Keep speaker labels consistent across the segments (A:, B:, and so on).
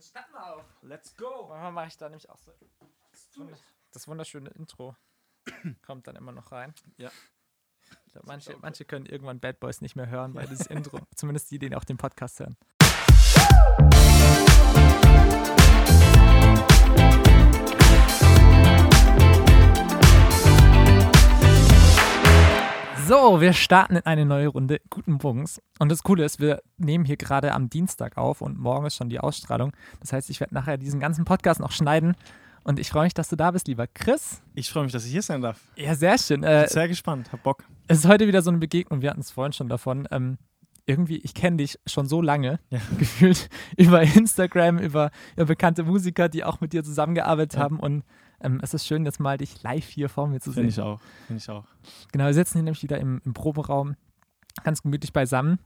A: dann starten wir auch.
B: Let's go.
A: Manchmal mache ich da nämlich auch so. Das wunderschöne Intro kommt dann immer noch rein.
B: Ja.
A: Ich glaub, manche, manche können irgendwann Bad Boys nicht mehr hören, weil dieses Intro, zumindest die, die auch den Podcast hören. So, wir starten in eine neue Runde Guten Bungs. Und das Coole ist, wir nehmen hier gerade am Dienstag auf und morgen ist schon die Ausstrahlung. Das heißt, ich werde nachher diesen ganzen Podcast noch schneiden. Und ich freue mich, dass du da bist, lieber Chris.
B: Ich freue mich, dass ich hier sein darf.
A: Ja, sehr schön.
B: Bin
A: Äh,
B: sehr gespannt, hab Bock.
A: es ist heute wieder so eine Begegnung. Wir hatten es vorhin schon davon. Ähm, irgendwie, ich kenne dich schon so lange,
B: Ja.
A: gefühlt über Instagram, über, über bekannte Musiker, die auch mit dir zusammengearbeitet
B: Ja.
A: haben. Und ähm, es ist schön, jetzt mal dich live hier vor mir zu
B: Finde
A: sehen.
B: ich auch. Finde ich auch.
A: Genau, wir sitzen hier nämlich wieder im, im Proberaum, ganz gemütlich beisammen.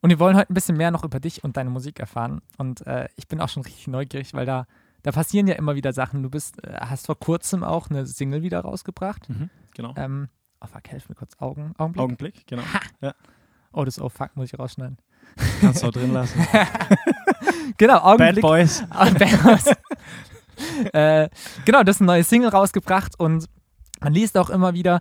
A: Und wir wollen heute ein bisschen mehr noch über dich und deine Musik erfahren. Und äh, ich bin auch schon richtig neugierig, weil da, da passieren ja immer wieder Sachen. Du bist, äh, hast vor kurzem auch eine Single wieder rausgebracht.
B: Mhm. Genau.
A: Ähm, oh fuck, helf mir kurz Augen, Augenblick.
B: Augenblick, genau.
A: Oh, das oh fuck, muss ich rausschneiden.
B: Kannst du auch drin lassen.
A: Genau,
B: Bad
A: Augenblick.
B: Boys.
A: Ah, Bad Boys. äh, genau, das ist ein neues Single rausgebracht und man liest auch immer wieder,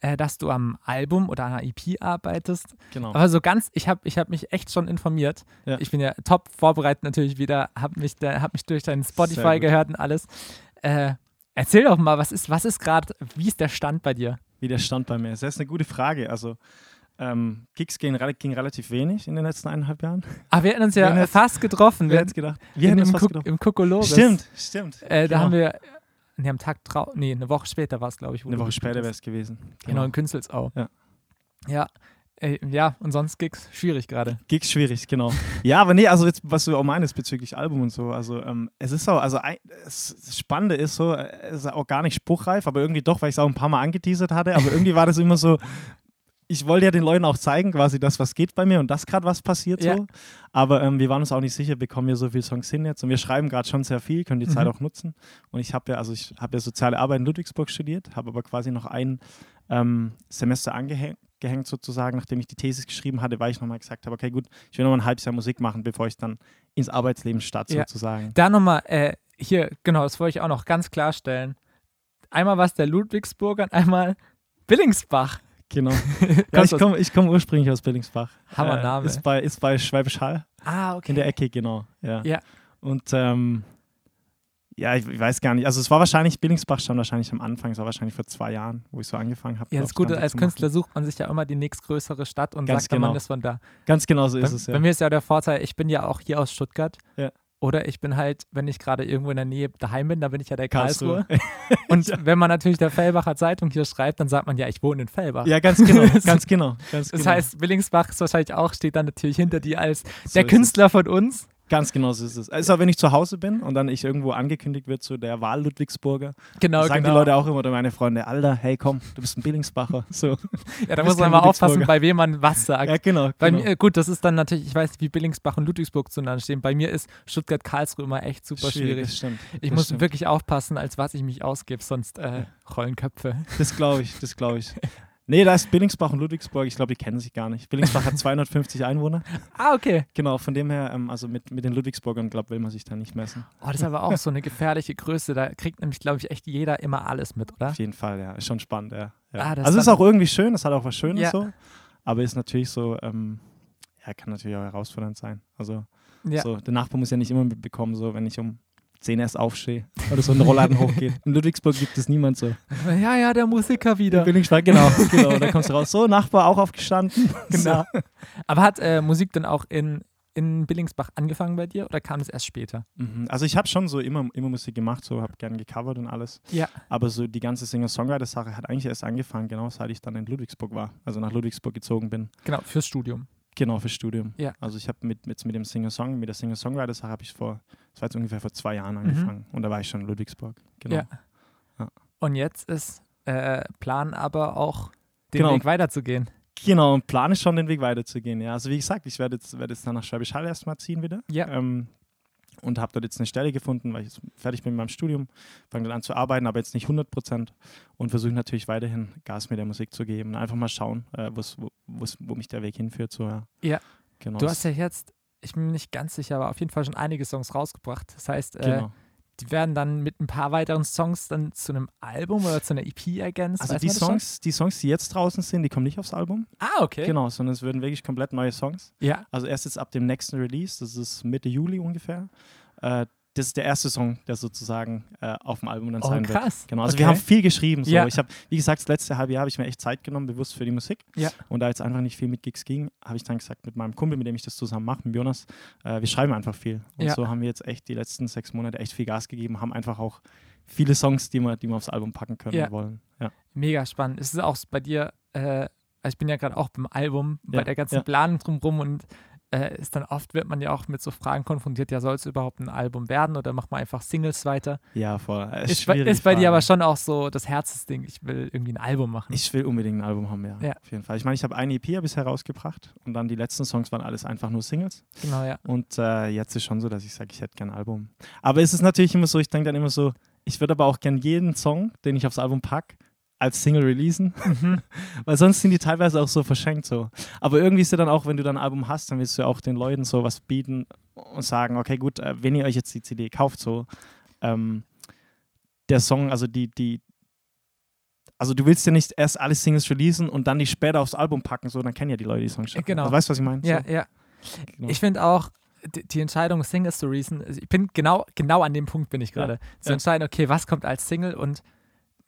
A: äh, dass du am Album oder einer EP arbeitest.
B: Genau.
A: Aber so ganz, ich habe ich hab mich echt schon informiert.
B: Ja.
A: Ich bin ja top vorbereitet natürlich wieder, habe mich, da- hab mich durch deinen Spotify gehört und alles. Äh, erzähl doch mal, was ist, was ist gerade, wie ist der Stand bei dir?
B: Wie der Stand bei mir ist. Das ist eine gute Frage. Also, ähm, Gigs gehen, ging relativ wenig in den letzten eineinhalb Jahren.
A: Ah, wir hätten uns ja fast getroffen. Wir
B: hätte es gedacht? Wir hätten uns
A: im,
B: fast
A: Kuk- im Kokolores.
B: Stimmt, stimmt.
A: Äh, da
B: Genau.
A: haben wir, nee, am Tag trau, nee, eine Woche später war es, glaube ich.
B: Eine Woche später wäre es gewesen.
A: Genau, in Künzelsau.
B: Ja.
A: Ja, äh, ja, und sonst Gigs schwierig gerade.
B: Gigs schwierig, genau. ja, aber nee, also jetzt, was du auch meinst bezüglich Album und so, also ähm, es ist so, also ein, es, das Spannende ist so, äh, es ist auch gar nicht spruchreif, aber irgendwie doch, weil ich es auch ein paar Mal angeteasert hatte, aber irgendwie war das immer so, ich wollte ja den Leuten auch zeigen, quasi das, was geht bei mir und dass gerade was passiert
A: Ja.
B: so. Aber ähm, wir waren uns auch nicht sicher, bekommen wir so viele Songs hin jetzt und wir schreiben gerade schon sehr viel, können die Zeit
A: Mhm.
B: auch nutzen. Und ich habe ja, also ich habe ja soziale Arbeit in Ludwigsburg studiert, habe aber quasi noch ein ähm, Semester angehängt gehängt sozusagen, nachdem ich die Thesis geschrieben hatte, weil ich nochmal gesagt habe, okay gut, ich will noch mal ein halbes Jahr Musik machen, bevor ich dann ins Arbeitsleben starte
A: Ja.
B: sozusagen.
A: Da nochmal, äh, hier, genau, das wollte ich auch noch ganz klarstellen. Einmal war es der Ludwigsburger und einmal Billingsbach.
B: Genau. ja, ich komme ich komm ursprünglich aus Billingsbach.
A: Hammername.
B: Äh, ist, bei, ist bei Schwäbisch Hall
A: Ah, okay.
B: in der Ecke, genau. Ja.
A: Ja.
B: Und ähm, ja, ich, ich weiß gar nicht. Also es war wahrscheinlich, Billingsbach stand wahrscheinlich am Anfang, es war wahrscheinlich vor zwei Jahren, wo ich so angefangen habe.
A: Ja, das Gute, als. Künstler sucht man sich ja immer die nächstgrößere Stadt und
B: Ganz
A: sagt,
B: genau.
A: ist von da.
B: Ganz genau so
A: Bei,
B: ist es, ja.
A: bei mir ist ja der Vorteil, ich bin ja auch hier aus Stuttgart.
B: Ja.
A: Oder ich bin halt, wenn ich gerade irgendwo in der Nähe daheim bin, dann bin ich ja der
B: Karlsruhe.
A: Und wenn man natürlich der Fellbacher Zeitung hier schreibt, dann sagt man ja, ich wohne in Fellbach.
B: ja, ganz genau, ganz genau. Ganz
A: Das
B: genau.
A: heißt, Willingsbach ist wahrscheinlich auch, steht dann natürlich hinter dir als
B: So
A: der
B: ist es.
A: Künstler von uns.
B: Ganz genau so ist es. Also wenn ich zu Hause bin und dann ich irgendwo angekündigt wird, so der Wahl Ludwigsburger,
A: Genau,
B: sagen
A: genau.
B: die Leute auch immer oder meine Freunde, Alter, hey komm, du bist ein Billingsbacher. So.
A: ja, da muss man mal aufpassen, bei wem man was sagt.
B: Ja, genau.
A: Bei
B: genau.
A: mir, gut, das ist dann natürlich, ich weiß nicht, wie Billingsbach und Ludwigsburg zueinander stehen. Bei mir ist Stuttgart-Karlsruhe immer echt super schwierig.
B: Das stimmt.
A: Ich muss
B: stimmt.
A: wirklich aufpassen, als was ich mich ausgebe, sonst äh, rollen Köpfe.
B: Das glaube ich, das glaube ich. Nee, da ist Billingsbach und Ludwigsburg, ich glaube, die kennen sich gar nicht. Billingsbach hat 250 Einwohner.
A: Ah, okay.
B: Genau, von dem her, ähm, also mit, mit den Ludwigsburgern, glaube will man sich da nicht messen.
A: Oh, das ist aber auch so eine gefährliche Größe. Da kriegt nämlich, glaube ich, echt jeder immer alles mit, oder?
B: Auf jeden Fall, ja. Ist schon spannend, ja. ja.
A: Ah, das
B: also ist auch irgendwie schön, es hat auch was Schönes
A: Ja.
B: so. Aber ist natürlich so, ähm, ja, kann natürlich auch herausfordernd sein. Also
A: Ja.
B: so, der Nachbar muss ja nicht immer mitbekommen, so wenn ich um 10 erst aufstehe oder so ein Rollladen hochgeht. In Ludwigsburg gibt es niemand so.
A: Ja, ja, der Musiker wieder.
B: Billingsbach, genau, genau. Da kommst du raus. So, Nachbar auch aufgestanden.
A: Genau. Aber hat äh, Musik dann auch in, in Billingsbach angefangen bei dir oder kam das erst später?
B: Mhm. Also ich habe schon so immer, immer Musik gemacht, so habe gern gecovert und alles.
A: Ja.
B: Aber so die ganze Singer-Songwriter-Sache hat eigentlich erst angefangen, genau seit ich dann in Ludwigsburg war. Also nach Ludwigsburg gezogen bin.
A: Genau, fürs Studium.
B: Genau, fürs Studium.
A: Ja.
B: Also ich habe mit, mit, mit dem Singer-Song, mit der Singer-Songwriter-Sache habe ich vor, das war jetzt ungefähr vor zwei Jahren angefangen. Und da war ich schon in Ludwigsburg. Genau.
A: Mhm. Ja.
B: Ja.
A: Und jetzt ist äh, Plan aber auch, den
B: Genau.
A: Weg weiterzugehen.
B: Genau, und plane schon den Weg weiterzugehen. Ja, also wie gesagt, ich werde jetzt, werde jetzt dann nach Schwäbisch Hall erstmal ziehen wieder.
A: Ja.
B: Ähm, und habe dort jetzt eine Stelle gefunden, weil ich jetzt fertig bin mit meinem Studium, fange dann an zu arbeiten, aber jetzt nicht 100 Prozent und versuche natürlich weiterhin Gas mit der Musik zu geben. Einfach mal schauen, äh, wo's, wo, wo's, wo mich der Weg hinführt. So, ja.
A: Ja.
B: Genau.
A: Du hast ja jetzt ich bin mir nicht ganz sicher, aber auf jeden Fall schon einige Songs rausgebracht. Das heißt, äh,
B: Genau.
A: die werden dann mit ein paar weiteren Songs dann zu einem Album oder zu einer EP ergänzt.
B: Also die? Songs, die Songs, die jetzt draußen sind, die kommen nicht aufs Album.
A: Ah, okay.
B: Genau, sondern es würden wirklich komplett neue Songs.
A: Ja,
B: Also erst jetzt ab dem nächsten Release, das ist Mitte Juli ungefähr. Äh, das ist der erste Song, der sozusagen äh, auf dem Album dann
A: Oh,
B: sein wird.
A: krass.
B: Genau, also
A: Okay.
B: wir haben viel geschrieben. So.
A: Ja.
B: Ich habe, wie gesagt, das letzte halbe Jahr habe ich mir echt Zeit genommen, bewusst für die Musik.
A: Ja.
B: Und da jetzt einfach nicht viel mit Gigs ging, habe ich dann gesagt, mit meinem Kumpel, mit dem ich das zusammen mache, mit Jonas, äh, wir schreiben einfach viel. Und
A: Ja.
B: so haben wir jetzt echt die letzten sechs Monate echt viel Gas gegeben, haben einfach auch viele Songs, die wir, die wir aufs Album packen können
A: Ja.
B: und wollen. Ja.
A: mega spannend. Es ist auch bei dir, äh, also ich bin ja gerade auch beim Album, bei der ganzen. Planung drumherum und äh, ist dann oft wird man ja auch mit so Fragen konfrontiert, ja, soll es überhaupt ein Album werden oder macht man einfach Singles weiter?
B: ja, voll. Äh,
A: Ist, bei,
B: schwierige
A: ist bei dir aber schon auch so das Herzensding, ich will irgendwie ein Album machen.
B: Ich will unbedingt ein Album haben, ja.
A: Ja.
B: Auf jeden Fall. Ich meine, ich habe eine EP bisher rausgebracht und dann die letzten Songs waren alles einfach nur Singles.
A: genau, ja.
B: Und äh, jetzt ist schon so, dass ich sage, ich hätte gern ein Album. Aber es ist natürlich immer so, ich denke dann immer so, ich würde aber auch gern jeden Song, den ich aufs Album packe, als Single releasen,
A: Mhm.
B: weil sonst sind die teilweise auch so verschenkt so. Aber irgendwie ist ja dann auch, wenn du dann ein Album hast, dann willst du ja auch den Leuten so was bieten und sagen, okay, gut, äh, wenn ihr euch jetzt die CD kauft, so, ähm, der Song, also die, die, also du willst ja nicht erst alle Singles releasen und dann die später aufs Album packen, so, dann kennen ja die Leute die Songs schon.
A: Genau.
B: Also, weißt du, was ich meine?
A: Ja,
B: so,
A: ja.
B: genau.
A: Ich finde auch, die, Entscheidung, Singles zu releasen, ich bin genau, genau an dem Punkt bin ich gerade. Zu
B: ja.
A: entscheiden, okay, was kommt als Single und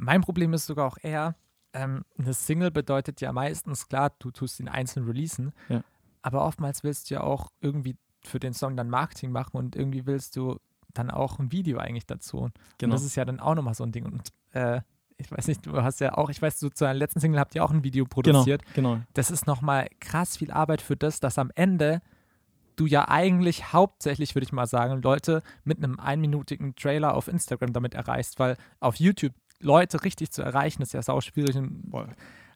A: mein Problem ist sogar auch eher, ähm, eine Single bedeutet ja meistens, klar, du tust ihn einzeln releasen,
B: Ja.
A: aber oftmals willst du ja auch irgendwie für den Song dann Marketing machen und irgendwie willst du dann auch ein Video eigentlich dazu. Und
B: genau.
A: das ist ja dann auch nochmal so ein Ding. Und äh, ich weiß nicht, du hast ja auch, ich weiß, du zu deiner letzten Single habt ihr auch ein Video
B: genau,
A: produziert.
B: genau.
A: Das ist nochmal krass viel Arbeit für das, dass am Ende du ja eigentlich hauptsächlich, würde ich mal sagen, Leute mit einem einminütigen Trailer auf Instagram damit erreichst, weil auf YouTube Leute richtig zu erreichen, ist ja sau schwierig. Und
B: Voll.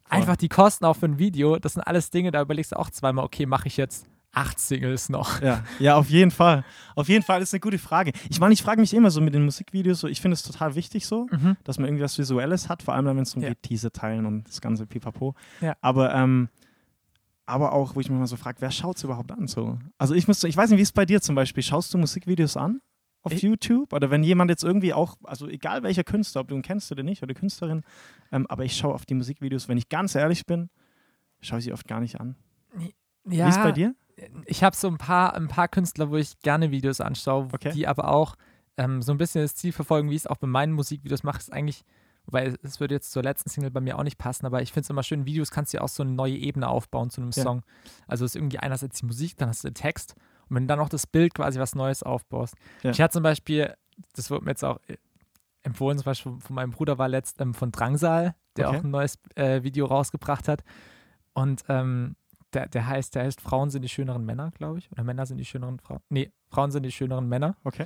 A: einfach die Kosten auch für ein Video, das sind alles Dinge, da überlegst du auch zweimal, okay, mache ich jetzt acht Singles noch.
B: Ja, ja, auf jeden Fall. Auf jeden Fall ist eine gute Frage. Ich meine, ich frage mich immer so mit den Musikvideos, so, ich finde es total wichtig so,
A: Mhm.
B: dass man irgendwie was Visuelles hat, vor allem dann, wenn es um
A: Ja.
B: die Teaser teilen und das ganze Pipapo.
A: Ja.
B: Aber, ähm, aber auch, wo ich mich mal so frage, wer schaut es überhaupt an? So? Also ich muss, ich weiß nicht, wie es bei dir zum Beispiel, schaust du Musikvideos an? Auf
A: Ich-
B: YouTube? Oder wenn jemand jetzt irgendwie auch, also egal welcher Künstler, ob du ihn kennst oder nicht, oder Künstlerin, ähm, aber ich schaue auf die Musikvideos, wenn ich ganz ehrlich bin, schaue ich sie oft gar nicht an.
A: Ja,
B: Wie ist es bei dir?
A: ich habe so ein paar, ein paar Künstler, wo ich gerne Videos anschaue,
B: Okay.
A: die aber auch ähm, so ein bisschen das Ziel verfolgen, wie ich es auch bei meinen Musikvideos mache, ist eigentlich, wobei es- würde jetzt zur letzten Single bei mir auch nicht passen, aber ich finde es immer schön, Videos kannst du ja auch so eine neue Ebene aufbauen zu einem
B: Ja.
A: Song. Also es ist irgendwie einerseits die Musik, dann hast du den Text und wenn du dann noch das Bild quasi was Neues aufbaust.
B: Ja.
A: Ich hatte zum Beispiel, das wurde mir jetzt auch äh, empfohlen, zum Beispiel von meinem Bruder war letzt ähm, von Drangsal, der
B: Okay.
A: auch ein neues äh, Video rausgebracht hat und ähm, der, der heißt, der heißt Frauen sind die schöneren Männer, glaube ich. Oder Männer sind die schöneren Frauen. Nee, Frauen sind die schöneren Männer.
B: Okay.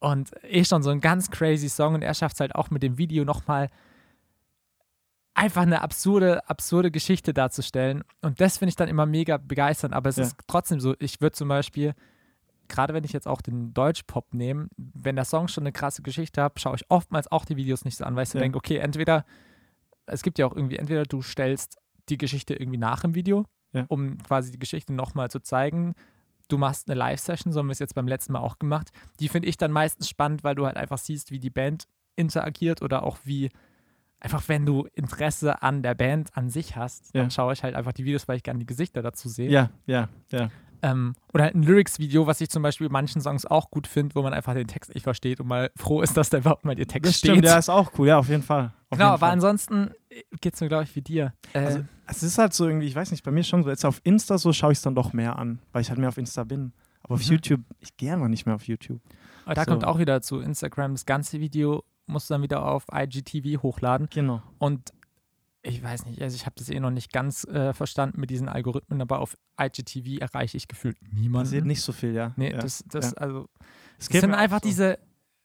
A: Und eh schon so ein ganz crazy Song und er schafft es halt auch mit dem Video nochmal einfach eine absurde, absurde Geschichte darzustellen. Und das finde ich dann immer mega begeisternd. Aber es
B: Ja.
A: ist trotzdem so, ich würde zum Beispiel, gerade wenn ich jetzt auch den Deutschpop nehme, wenn der Song schon eine krasse Geschichte hat, schaue ich oftmals auch die Videos nicht so an, weil ich so
B: Ja.
A: denke, okay, entweder, es gibt ja auch irgendwie, entweder du stellst die Geschichte irgendwie nach im Video,
B: Ja.
A: um quasi die Geschichte nochmal zu zeigen. Du machst eine Live-Session, so haben wir es jetzt beim letzten Mal auch gemacht. Die finde ich dann meistens spannend, weil du halt einfach siehst, wie die Band interagiert oder auch wie, einfach wenn du Interesse an der Band an sich hast, dann
B: Ja.
A: schaue ich halt einfach die Videos, weil ich gerne die Gesichter dazu sehe.
B: Ja, ja, ja.
A: Ähm, oder halt ein Lyrics-Video, was ich zum Beispiel manchen Songs auch gut finde, wo man einfach den Text nicht versteht und mal froh ist, dass da überhaupt mal der Text
B: Das
A: steht.
B: stimmt, ja, ist auch cool, ja, auf jeden Fall. Auf
A: genau,
B: jeden
A: aber
B: Fall.
A: ansonsten geht es mir, glaube ich, wie dir. Äh,
B: Also, es ist halt so irgendwie, ich weiß nicht, bei mir schon so, jetzt auf Insta so schaue ich es dann doch mehr an, weil ich halt mehr auf Insta bin. Aber auf
A: Mhm.
B: YouTube, ich gehe einfach nicht mehr auf YouTube.
A: aber da
B: so.
A: kommt auch wieder zu Instagram, das ganze Video musst du dann wieder auf IGTV hochladen.
B: Genau.
A: Und ich weiß nicht, also ich habe das eh noch nicht ganz äh, verstanden mit diesen Algorithmen, aber auf IGTV erreiche ich gefühlt
B: Man
A: niemanden.
B: sieht nicht so viel, ja.
A: Nee,
B: ja.
A: das, das,
B: ja.
A: also,
B: Es geht
A: sind einfach
B: so.
A: diese,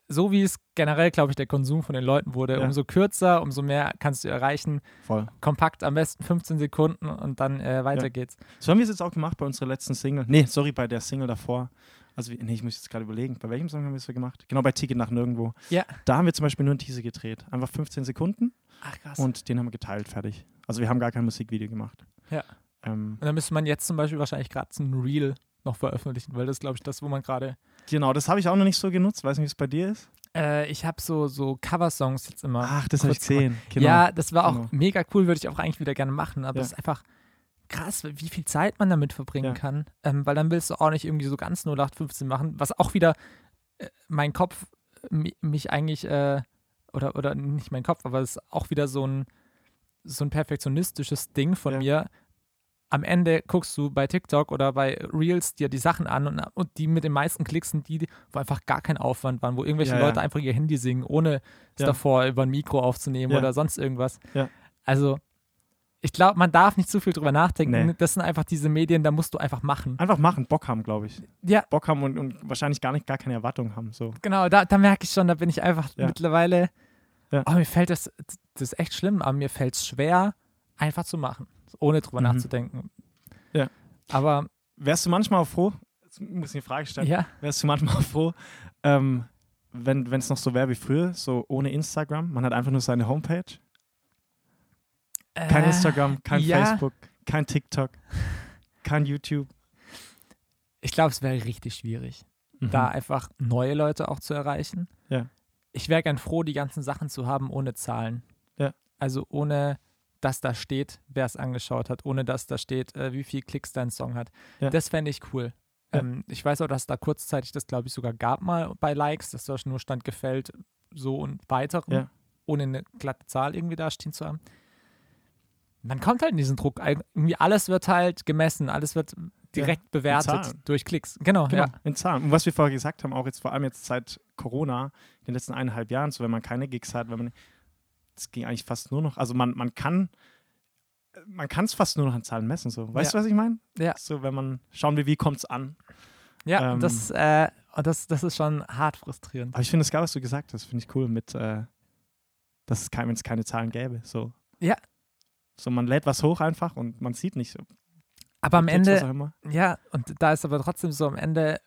A: so wie es generell, glaube ich, der Konsum von den Leuten wurde,
B: Ja.
A: umso kürzer, umso mehr kannst du erreichen.
B: Voll.
A: Kompakt am besten 15 Sekunden und dann äh, weiter
B: Ja.
A: geht's.
B: So haben wir es jetzt auch gemacht bei unserer letzten Single. Nee, sorry, bei der Single davor. Also, nee, ich muss jetzt gerade überlegen, bei welchem Song haben wir es so gemacht? Genau, bei Ticket nach Nirgendwo.
A: Ja.
B: Da haben wir zum Beispiel nur einen Teaser gedreht. Einfach 15 Sekunden
A: Ach krass.
B: und den haben wir geteilt, fertig. Also, wir haben gar kein Musikvideo gemacht.
A: Ja.
B: Ähm,
A: Und dann müsste man jetzt zum Beispiel wahrscheinlich gerade ein Reel noch veröffentlichen, weil das glaube ich, das, wo man gerade.
B: Genau, das habe ich auch noch nicht so genutzt. Weiß nicht, wie es bei dir ist.
A: Äh, ich habe so, so Cover-Songs jetzt immer.
B: Ach, das habe ich gesehen. Genau.
A: Ja, das war auch
B: Genau.
A: mega cool, würde ich auch eigentlich wieder gerne machen, aber
B: Ja.
A: es ist einfach krass, wie viel Zeit man damit verbringen
B: Ja.
A: kann, ähm, weil dann willst du auch nicht irgendwie so ganz 0815 machen, was auch wieder äh, mein Kopf äh, mi- mich eigentlich, äh, oder, oder nicht mein Kopf, aber es ist auch wieder so ein, so ein perfektionistisches Ding von
B: Ja.
A: mir. Am Ende guckst du bei TikTok oder bei Reels dir die Sachen an und, und die mit den meisten Klicks sind die, wo einfach gar kein Aufwand waren, wo irgendwelche
B: Ja.
A: Leute einfach ihr Handy singen, ohne es davor über ein Mikro aufzunehmen oder sonst irgendwas. Also, ich glaube, man darf nicht zu viel drüber nachdenken.
B: Nee.
A: Das sind einfach diese Medien, da musst du einfach machen.
B: Einfach machen, Bock haben, glaube ich.
A: Ja,
B: Bock haben und, und wahrscheinlich gar nicht gar keine Erwartungen haben. So.
A: genau, da, da merke ich schon, da bin ich einfach
B: Ja.
A: mittlerweile.
B: Ja.
A: Oh, mir fällt das, das ist echt schlimm, aber mir fällt es schwer, einfach zu machen, ohne drüber
B: Mhm.
A: nachzudenken.
B: Ja.
A: Aber
B: Wärst du manchmal froh, jetzt muss ich eine Frage stellen,
A: ja,
B: wärst du manchmal froh, ähm, wenn es noch so wäre wie früher, so ohne Instagram, man hat einfach nur seine Homepage, kein
A: äh,
B: Instagram, kein
A: ja.
B: Facebook, kein TikTok, kein YouTube.
A: Ich glaube, es wäre richtig schwierig,
B: Mhm.
A: da einfach neue Leute auch zu erreichen.
B: Ja.
A: Ich wäre gern froh, die ganzen Sachen zu haben ohne Zahlen.
B: Ja.
A: Also ohne, dass da steht, wer es angeschaut hat, ohne dass da steht, äh, wie viel Klicks dein Song hat.
B: Ja.
A: Das fände ich cool.
B: Ja.
A: Ähm, ich weiß auch, dass da kurzzeitig das, glaube ich, sogar gab mal bei Likes, dass da nur stand gefällt, so und weitere,
B: Ja.
A: ohne eine glatte Zahl irgendwie da stehen zu haben. Man kommt halt in diesen Druck. Irgendwie alles wird halt gemessen, alles wird direkt bewertet
B: Zahlen.
A: durch Klicks. Genau,
B: Genau,
A: ja.
B: in Zahlen. Und was wir vorher gesagt haben, auch jetzt vor allem jetzt seit Corona, in den letzten eineinhalb Jahren, so wenn man keine Gigs hat, wenn man, das ging eigentlich fast nur noch, also man, man kann, man kann es fast nur noch an Zahlen messen, so. Weißt
A: Ja.
B: du, was ich meine?
A: Ja.
B: So, wenn man, schauen wir, wie kommt es an.
A: Ja,
B: Ähm,
A: das, äh, das, das ist schon hart frustrierend.
B: Aber ich finde es geil, was du gesagt hast, finde ich cool, mit, äh, dass es kein, wenn es keine Zahlen gäbe, so.
A: Ja.
B: So, man lädt was hoch einfach und man sieht nicht so.
A: Aber am
B: Klicks,
A: Ende, ja, und da ist aber trotzdem so am Ende,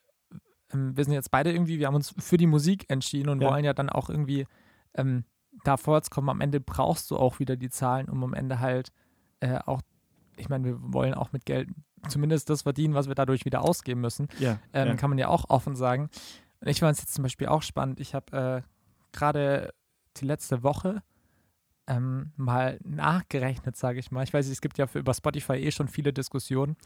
A: ähm, wir sind jetzt beide irgendwie, wir haben uns für die Musik entschieden und
B: Ja.
A: wollen ja dann auch irgendwie ähm, da vorwärts kommen. Am Ende brauchst du auch wieder die Zahlen, um am Ende halt äh, auch, ich meine, wir wollen auch mit Geld zumindest das verdienen, was wir dadurch wieder ausgeben müssen.
B: Ja,
A: Ähm,
B: ja.
A: Kann man ja auch offen sagen. Und ich fand es jetzt zum Beispiel auch spannend. Ich habe äh, gerade die letzte Woche ähm, mal nachgerechnet, sage ich mal. Ich weiß, nicht, es gibt ja für, über Spotify eh schon viele Diskussionen,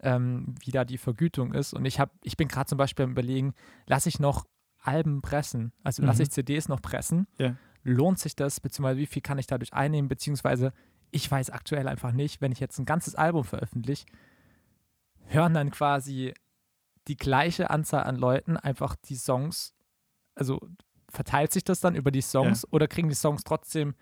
A: ähm, wie da die Vergütung ist. Und ich, hab, ich bin gerade zum Beispiel am Überlegen, lasse ich noch Alben pressen? Also lasse
B: Mhm.
A: ich CDs noch pressen?
B: Ja.
A: Lohnt sich das? Beziehungsweise wie viel kann ich dadurch einnehmen? Beziehungsweise ich weiß aktuell einfach nicht, wenn ich jetzt ein ganzes Album veröffentliche, hören dann quasi die gleiche Anzahl an Leuten einfach die Songs, also verteilt sich das dann über die Songs oder kriegen die Songs trotzdem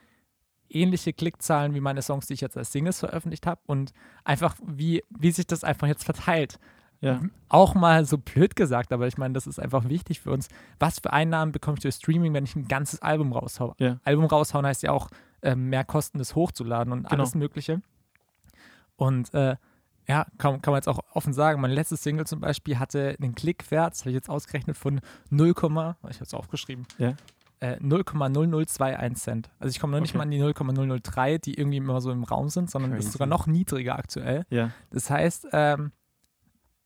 A: ähnliche Klickzahlen wie meine Songs, die ich jetzt als Singles veröffentlicht habe und einfach wie, wie sich das einfach jetzt verteilt.
B: ja.
A: Auch mal so blöd gesagt, aber ich meine, das ist einfach wichtig für uns. Was für Einnahmen bekomme ich durch Streaming, wenn ich ein ganzes Album raushau?
B: Ja.
A: Album raushauen heißt ja auch ähm, mehr Kosten, das hochzuladen und
B: Genau.
A: alles Mögliche. Und äh, ja, kann, kann man jetzt auch offen sagen, meine letzte Single zum Beispiel hatte einen Klickwert, das habe ich jetzt ausgerechnet, von 0, ich habe es aufgeschrieben,
B: Ja.
A: Äh, 0,0021 Cent. Also ich komme noch nicht
B: Okay.
A: mal an die 0,003, die irgendwie immer so im Raum sind, sondern das ist
B: Crazy.
A: sogar noch niedriger aktuell.
B: ja.
A: Das heißt, ähm,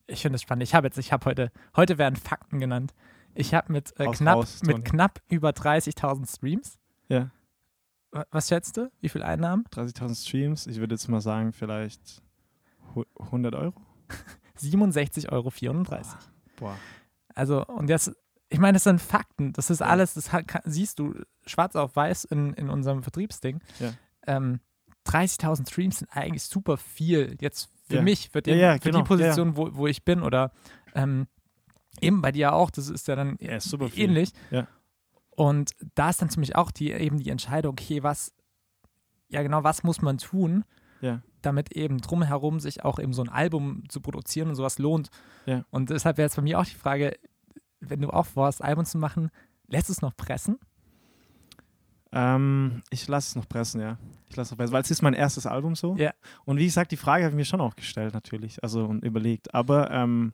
A: ich finde es spannend. Ich habe jetzt, ich habe heute, heute werden Fakten genannt. Ich habe mit, äh,
B: Haus
A: knapp,
B: raus,
A: mit knapp über 30.000 Streams.
B: Ja.
A: Wa- Was schätzt du? Wie viel Einnahmen?
B: 30.000 Streams, ich würde jetzt mal sagen, vielleicht hu- 100 Euro.
A: 67,34 Euro.
B: Boah.
A: Also, und jetzt, ich meine, das sind Fakten. Das ist alles, das hat, siehst du schwarz auf weiß in, in unserem Vertriebsding.
B: Ja.
A: Ähm, 30.000 Streams sind eigentlich super viel. Jetzt für
B: Ja.
A: mich, für, den,
B: Ja,
A: für
B: genau.
A: die Position, Wo, wo ich bin oder ähm, eben bei dir auch. Das ist ja dann
B: ist
A: ähnlich. Und da ist dann für mich auch die, eben die Entscheidung, okay, was, ja genau, was muss man tun, damit eben drumherum sich auch eben so ein Album zu produzieren und sowas lohnt. Und deshalb wäre jetzt bei mir auch die Frage, wenn du auch vorhast, Album zu machen, lässt du es noch pressen?
B: Ähm, ich lasse es noch pressen, ja. Ich lasse es noch pressen, weil es ist mein erstes Album so.
A: Ja.
B: Und wie gesagt, die Frage habe ich mir schon auch gestellt, natürlich. Also und überlegt. Aber ähm,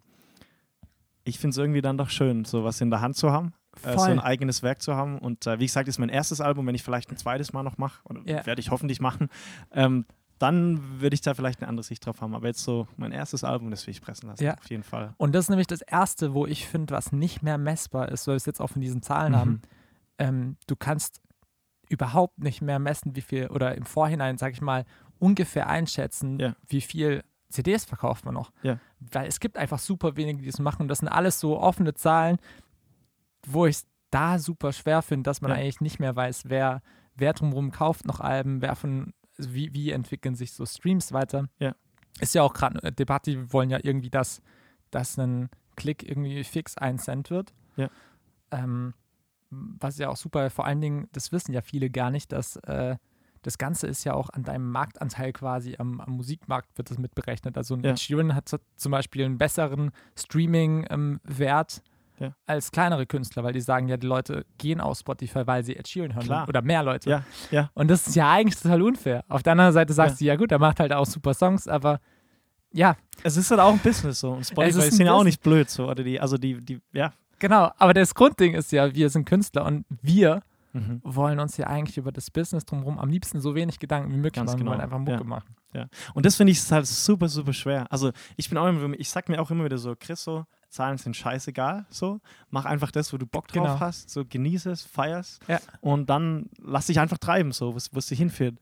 B: ich finde es irgendwie dann doch schön, so was in der Hand zu haben. Äh, so ein eigenes Werk zu haben. Und äh, wie gesagt, ist mein erstes Album, wenn ich vielleicht ein zweites Mal noch mache, oder
A: Ja.
B: werde ich hoffentlich machen, ähm, dann würde ich da vielleicht eine andere Sicht drauf haben. Aber jetzt so mein erstes Album, das will ich pressen lassen,
A: Ja.
B: auf jeden Fall.
A: Und das ist nämlich das Erste, wo ich finde, was nicht mehr messbar ist, weil wir es jetzt auch von diesen Zahlen
B: Mhm.
A: haben. Ähm, du kannst überhaupt nicht mehr messen, wie viel, oder im Vorhinein, sag ich mal, ungefähr einschätzen,
B: Ja.
A: wie viel CDs verkauft man noch.
B: Ja.
A: Weil es gibt einfach super wenige, die das machen. Und das sind alles so offene Zahlen, wo ich es da super schwer finde, dass man
B: Ja.
A: eigentlich nicht mehr weiß, wer, wer drumherum kauft noch Alben, wer von, wie, wie entwickeln sich so Streams weiter.
B: Ja.
A: Ist ja auch gerade eine Debatte, wir wollen ja irgendwie, dass, dass ein Klick irgendwie fix ein Cent wird.
B: Ja.
A: Ähm, was ja auch super, vor allen Dingen, das wissen ja viele gar nicht, dass äh, das Ganze ist ja auch an deinem Marktanteil quasi am, am Musikmarkt wird das mitberechnet. Also ein
B: Ja.
A: Sheeran hat zum Beispiel einen besseren Streaming-Wert
B: Ja.
A: als kleinere Künstler, weil die sagen ja, die Leute gehen auf Spotify, weil sie Ed Sheeran hören.
B: Klar.
A: Oder mehr Leute.
B: Ja, ja.
A: Und das ist ja eigentlich total unfair. Auf der anderen Seite sagst du, ja gut, er macht halt auch super Songs, aber ja,
B: Es ist halt auch ein Business so. Und Spotify
A: ist ein
B: sind ja auch nicht blöd so. Oder die, also die, die, ja.
A: genau. Aber das Grundding ist ja, wir sind Künstler und wir
B: Mhm.
A: wollen uns ja eigentlich über das Business drumherum am liebsten so wenig Gedanken wie möglich
B: Ganz
A: machen.
B: Genau,
A: wollen einfach Mucke
B: ja.
A: machen.
B: Und das finde ich ist halt super, super schwer. Also ich bin auch immer, ich sag mir auch immer wieder so, Chris, so, Zahlen sind scheißegal, so. Mach einfach das, wo du Bock drauf
A: Genau.
B: hast, so genieße es, feierst
A: Ja.
B: und dann lass dich einfach treiben, so, wo es dich hinführt.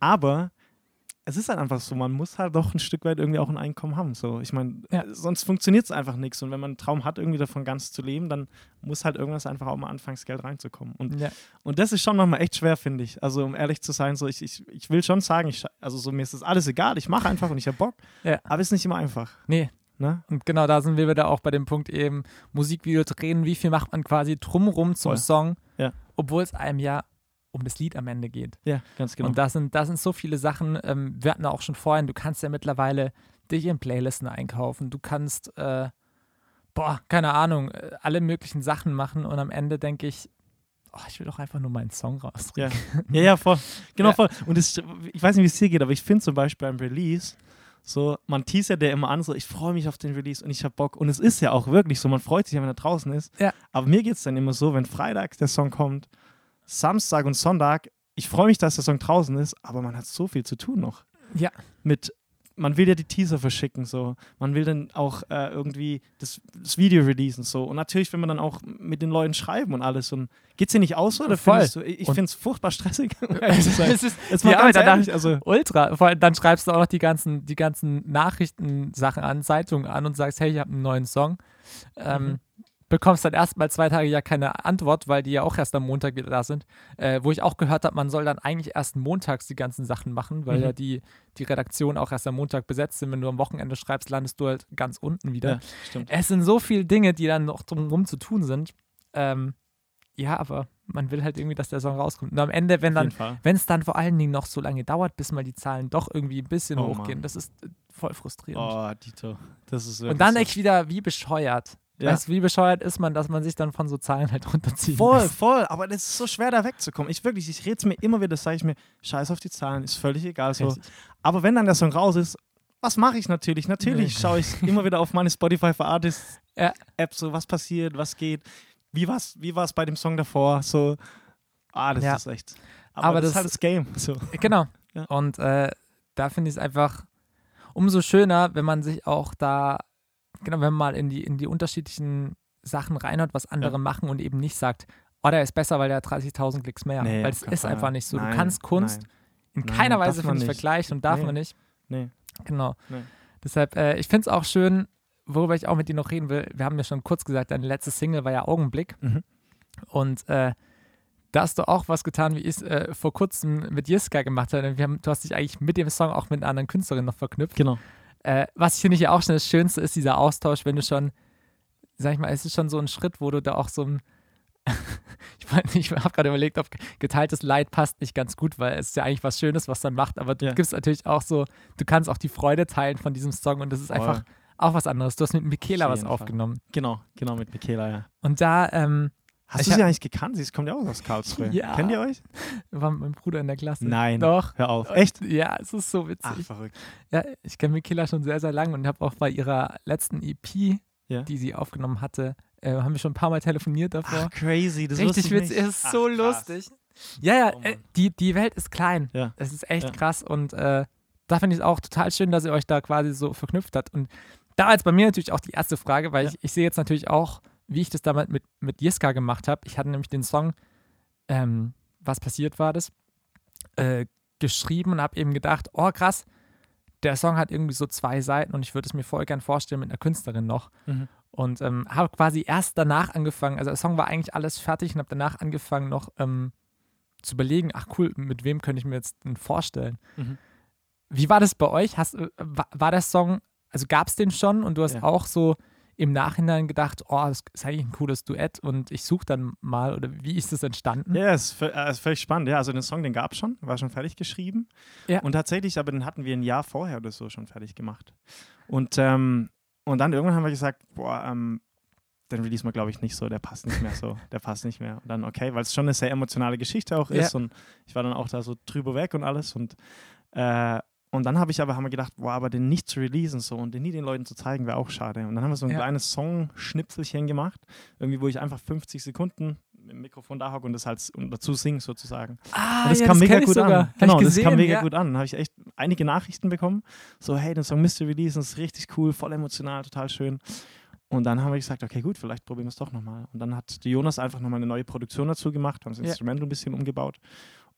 B: Aber es ist halt einfach so, man muss halt doch ein Stück weit irgendwie auch ein Einkommen haben. So. Ich meine,
A: Ja.
B: sonst funktioniert es einfach nichts. Und wenn man einen Traum hat, irgendwie davon ganz zu leben, dann muss halt irgendwas einfach auch mal anfangs Geld reinzukommen. Und
A: Ja.
B: und das ist schon nochmal echt schwer, finde ich. Also, um ehrlich zu sein, so ich, ich, ich will schon sagen, ich, also so mir ist das alles egal, ich mache einfach und ich habe Bock.
A: Ja.
B: Aber es ist nicht immer einfach.
A: Nee,
B: Ne?
A: Und genau da sind wir wieder auch bei dem Punkt eben Musikvideo drehen, wie viel macht man quasi drumrum zum
B: Voll.
A: Song,
B: Ja.
A: obwohl es einem ja um das Lied am Ende geht.
B: Ja, ganz genau.
A: Und da sind, da sind so viele Sachen, ähm, wir hatten auch schon vorhin, du kannst ja mittlerweile dich in Playlisten einkaufen, du kannst, äh, boah, keine Ahnung, äh, alle möglichen Sachen machen und am Ende denke ich, oh, ich will doch einfach nur meinen Song rausbringen.
B: ja, ja, voll. Genau,
A: Ja.
B: voll. Und es, ich weiß nicht, wie es dir geht, aber ich finde zum Beispiel beim Release, so, man teasert ja immer an, so, ich freue mich auf den Release und ich habe Bock. Und es ist ja auch wirklich so, man freut sich ja, wenn er draußen ist.
A: Ja.
B: Aber mir geht es dann immer so, wenn Freitag der Song kommt, Samstag und Sonntag, ich freue mich, dass der Song draußen ist, aber man hat so viel zu tun noch.
A: Ja.
B: Mit, man will ja die Teaser verschicken, so. Man will dann auch äh, irgendwie das, das Video releasen, so. Und natürlich will man dann auch mit den Leuten schreiben und alles. Und geht's dir nicht aus so? Oder
A: Voll.
B: findest du, ich finde es furchtbar stressig.
A: es ist
B: mal
A: Ja,
B: ganz
A: aber danach-
B: ehrlich, also
A: ultra. Vor allem dann schreibst du auch noch die ganzen, die ganzen Nachrichtensachen an, Zeitungen an und sagst, hey, ich habe einen neuen Song. Ähm,
B: Mhm.
A: Bekommst dann erstmal zwei Tage ja keine Antwort, weil die ja auch erst am Montag wieder da sind. Äh, wo ich auch gehört habe, man soll dann eigentlich erst montags die ganzen Sachen machen, weil
B: Mhm.
A: ja die, die Redaktion auch erst am Montag besetzt sind. Wenn du am Wochenende schreibst, landest du halt ganz unten wieder.
B: Ja, stimmt.
A: Es sind so viele Dinge, die dann noch drumherum zu tun sind. Ähm, ja, aber man will halt irgendwie, dass der Song rauskommt. Und am Ende, wenn dann wenn es dann vor allen Dingen noch so lange dauert, bis mal die Zahlen doch irgendwie ein bisschen
B: Oh,
A: hochgehen,
B: Mann.
A: das ist äh, voll frustrierend.
B: Oh, Dito. Das ist
A: und dann
B: so.
A: echt wieder, wie bescheuert.
B: Ja.
A: Weißt du, wie bescheuert ist man, dass man sich dann von so Zahlen halt runterziehen
B: Voll,
A: lässt?
B: voll. Aber das ist so schwer, da wegzukommen. Ich wirklich, ich rede es mir immer wieder, sage ich mir, scheiß auf die Zahlen, ist völlig egal. So.
A: Richtig.
B: Aber wenn dann der Song raus ist, was mache ich natürlich? Natürlich
A: Nee.
B: schaue ich immer wieder auf meine Spotify for Artists
A: Ja.
B: App, so was passiert, was geht. Wie war es wie war's bei dem Song davor? So, ah, das
A: Ja.
B: ist echt. Aber,
A: Aber
B: das,
A: das-
B: ist halt das Game. So.
A: Genau.
B: Ja.
A: Und äh, da finde ich es einfach umso schöner, wenn man sich auch da, genau, wenn man mal in die, in die unterschiedlichen Sachen reinhört, was andere
B: Ja.
A: machen und eben nicht sagt, oh, der ist besser, weil der hat 30.000 Klicks mehr.
B: Nee,
A: weil es ist
B: Fall.
A: einfach nicht so.
B: Nein,
A: du kannst Kunst
B: Nein,
A: in
B: Nein,
A: keiner
B: darf
A: Weise, finde ich, vergleichen und darf
B: Nee.
A: man nicht.
B: nee.
A: Genau. Deshalb, äh, ich finde es auch schön, worüber ich auch mit dir noch reden will. Wir haben ja schon kurz gesagt, deine letzte Single war ja Augenblick.
B: Mhm.
A: Und äh, da hast du auch was getan, wie ich es äh, vor kurzem mit Jiska gemacht habe. Haben, du hast dich eigentlich mit dem Song auch mit einer anderen Künstlerin noch verknüpft.
B: Genau.
A: Äh, was ich finde ich ja auch schon das Schönste ist, dieser Austausch, wenn du schon, sag ich mal, es ist schon so ein Schritt, wo du da auch so ein ich, mein, ich habe gerade überlegt, ob geteiltes Leid passt nicht ganz gut, weil es ist ja eigentlich was Schönes, was man macht, aber du
B: Ja.
A: gibst natürlich auch so, du kannst auch die Freude teilen von diesem Song und das ist
B: Voll.
A: einfach auch was anderes. Du hast mit Michaela was
B: jeden Fall.
A: aufgenommen.
B: Genau, genau, mit Michaela, ja.
A: Und da ähm,
B: Hast
A: Ich
B: du sie eigentlich gekannt? Sie kommt ja auch aus Karlsruhe.
A: Ja.
B: Kennt ihr euch?
A: war mit meinem Bruder in der Klasse.
B: Nein.
A: Doch.
B: Hör auf. Echt?
A: Ja, es ist so
B: Ach,
A: witzig.
B: verrückt.
A: Ja, ich kenne Michaela schon sehr, sehr lange und habe auch bei ihrer letzten EP,
B: Ja.
A: die sie aufgenommen hatte, äh, haben wir schon ein paar Mal telefoniert davor.
B: Ach, crazy. Das
A: Richtig witzig, es ist
B: Ach,
A: so
B: krass.
A: lustig. Ja, ja,
B: Oh,
A: äh, die, die Welt ist klein.
B: Ja.
A: Es ist echt
B: Ja.
A: krass und äh, da finde ich es auch total schön, dass ihr euch da quasi so verknüpft habt. Und da jetzt bei mir natürlich auch die erste Frage, weil
B: Ja.
A: ich, ich sehe jetzt natürlich auch, wie ich das damals mit, mit Jiska gemacht habe. Ich hatte nämlich den Song, ähm, was passiert war das, äh, geschrieben und habe eben gedacht, oh krass, der Song hat irgendwie so zwei Seiten und ich würde es mir voll gern vorstellen mit einer Künstlerin noch.
B: Mhm.
A: Und ähm, habe quasi erst danach angefangen, also der Song war eigentlich alles fertig und habe danach angefangen noch ähm, zu überlegen, ach cool, mit wem könnte ich mir jetzt denn vorstellen.
B: Mhm.
A: Wie war das bei euch? Hast, äh, war, war der Song, also gab es den schon und du hast
B: Ja.
A: auch so im Nachhinein gedacht, oh, das ist eigentlich ein cooles Duett und ich suche dann mal oder wie ist das entstanden?
B: Ja, ist, äh, ist völlig spannend. Ja, also den Song, den gab es schon, war schon fertig geschrieben.
A: Ja.
B: Und tatsächlich, aber den hatten wir ein Jahr vorher oder so schon fertig gemacht. Und, ähm, und dann irgendwann haben wir gesagt, boah, ähm, den release wir, glaube ich, nicht so, der passt nicht mehr so, der passt nicht mehr. Und dann, okay, weil es schon eine sehr emotionale Geschichte auch ist
A: Ja.
B: und ich war dann auch da so drüber weg und alles und äh, und dann habe ich aber, haben wir gedacht, boah, aber den nicht zu releasen so und den nie den Leuten zu zeigen, wäre auch schade. Und dann haben wir so ein
A: Ja.
B: kleines Song-Schnipselchen gemacht, irgendwie, wo ich einfach 50 Sekunden mit dem Mikrofon da hocke und das halt und dazu singe sozusagen.
A: Ah,
B: Und das
A: ja,
B: kam mega
A: kenn ich
B: gut
A: sogar.
B: an.
A: Hab
B: Genau, das kam mega
A: ja.
B: gut an. Dann habe ich echt einige Nachrichten bekommen. So, hey, den Song müsst ihr releasen, das ist richtig cool, voll emotional, total schön. Und dann haben wir gesagt, okay, gut, vielleicht probieren wir es doch nochmal. Und dann hat die Jonas einfach nochmal eine neue Produktion dazu gemacht, haben das
A: Ja.
B: Instrumental ein bisschen umgebaut.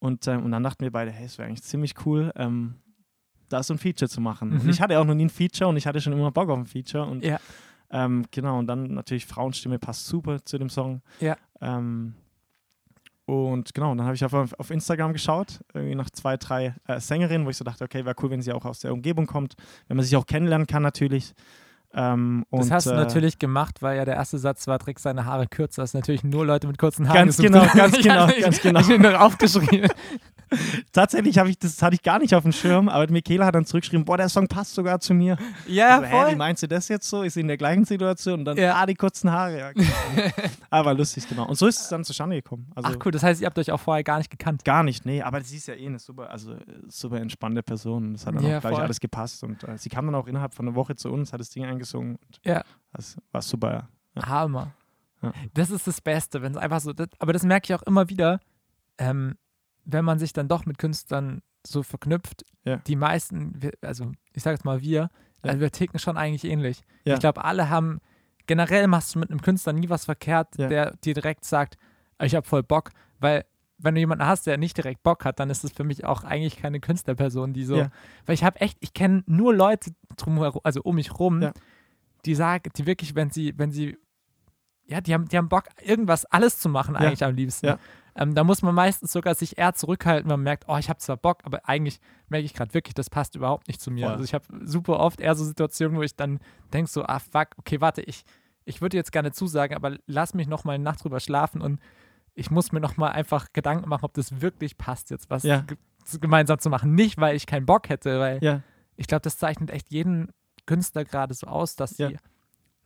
B: Und, ähm, und dann dachten wir beide, hey, es wäre eigentlich ziemlich cool, ähm, da so ein Feature zu machen. Und
A: Mhm.
B: ich hatte auch noch nie ein Feature und ich hatte schon immer Bock auf ein Feature. Und
A: Ja.
B: ähm, genau, und dann natürlich Frauenstimme passt super zu dem Song.
A: Ja.
B: Ähm, und genau, und dann habe ich auf, auf Instagram geschaut, irgendwie nach zwei, drei äh, Sängerinnen, wo ich so dachte, okay, wäre cool, wenn sie auch aus der Umgebung kommt, wenn man sich auch kennenlernen kann natürlich. Ähm,
A: Das
B: und,
A: hast du
B: äh,
A: natürlich gemacht, weil ja der erste Satz war, träg seine Haare kürzer. Das ist natürlich nur Leute mit kurzen Haaren.
B: Ganz genau, ganz
A: Ich
B: genau, ganz genau.
A: Ich hab noch aufgeschrieben.
B: Tatsächlich habe ich das hatte ich gar nicht auf dem Schirm, aber Michaela hat dann zurückgeschrieben, boah, der Song passt sogar zu mir.
A: ja,
B: Also, hä, wie
A: voll.
B: meinst du das jetzt so? Ist sie in der gleichen Situation und dann,
A: Ja.
B: ah, die kurzen Haare. Ja, genau. aber lustig, genau. Und so ist es dann zustande gekommen. Also
A: Ach cool, das heißt, ihr habt euch auch vorher gar nicht gekannt.
B: gar nicht, nee, aber sie ist ja eh eine super, also super entspannte Person. Das hat dann
A: Ja,
B: auch gleich
A: voll.
B: alles gepasst und äh, sie kam dann auch innerhalb von einer Woche zu uns, hat das Ding eingesungen. Und
A: Ja.
B: Das war super. Ja.
A: Hammer.
B: Ja.
A: Das ist das Beste, wenn es einfach so, das, aber das merke ich auch immer wieder, ähm, wenn man sich dann doch mit Künstlern so verknüpft.
B: Ja.
A: Die meisten, also ich sage jetzt mal wir,
B: Ja.
A: also wir ticken schon eigentlich ähnlich.
B: Ja.
A: Ich glaube, alle haben, generell machst du mit einem Künstler nie was verkehrt,
B: Ja.
A: der dir direkt sagt, ich habe voll Bock, weil wenn du jemanden hast, der nicht direkt Bock hat, dann ist es für mich auch eigentlich keine Künstlerperson, die so,
B: Ja.
A: weil ich habe echt, ich kenne nur Leute drumherum, also um mich rum,
B: Ja.
A: die sagen, die wirklich, wenn sie, wenn sie, ja, die haben, die haben Bock, irgendwas, alles zu machen,
B: Ja.
A: eigentlich am liebsten.
B: Ja.
A: Ähm, da muss man meistens sogar sich eher zurückhalten, wenn man merkt, oh, ich habe zwar Bock, aber eigentlich merke ich gerade wirklich, das passt überhaupt nicht zu mir.
B: Voll.
A: Also ich habe super oft eher so Situationen, wo ich dann denke so, ah fuck, okay, warte, ich, ich würde jetzt gerne zusagen, aber lass mich noch mal eine Nacht drüber schlafen und ich muss mir noch mal einfach Gedanken machen, ob das wirklich passt, jetzt was
B: Ja.
A: ge gemeinsam zu machen. Nicht, weil ich keinen Bock hätte, weil
B: Ja,
A: ich glaube, das zeichnet echt jeden Künstler gerade so aus, dass sie
B: Ja.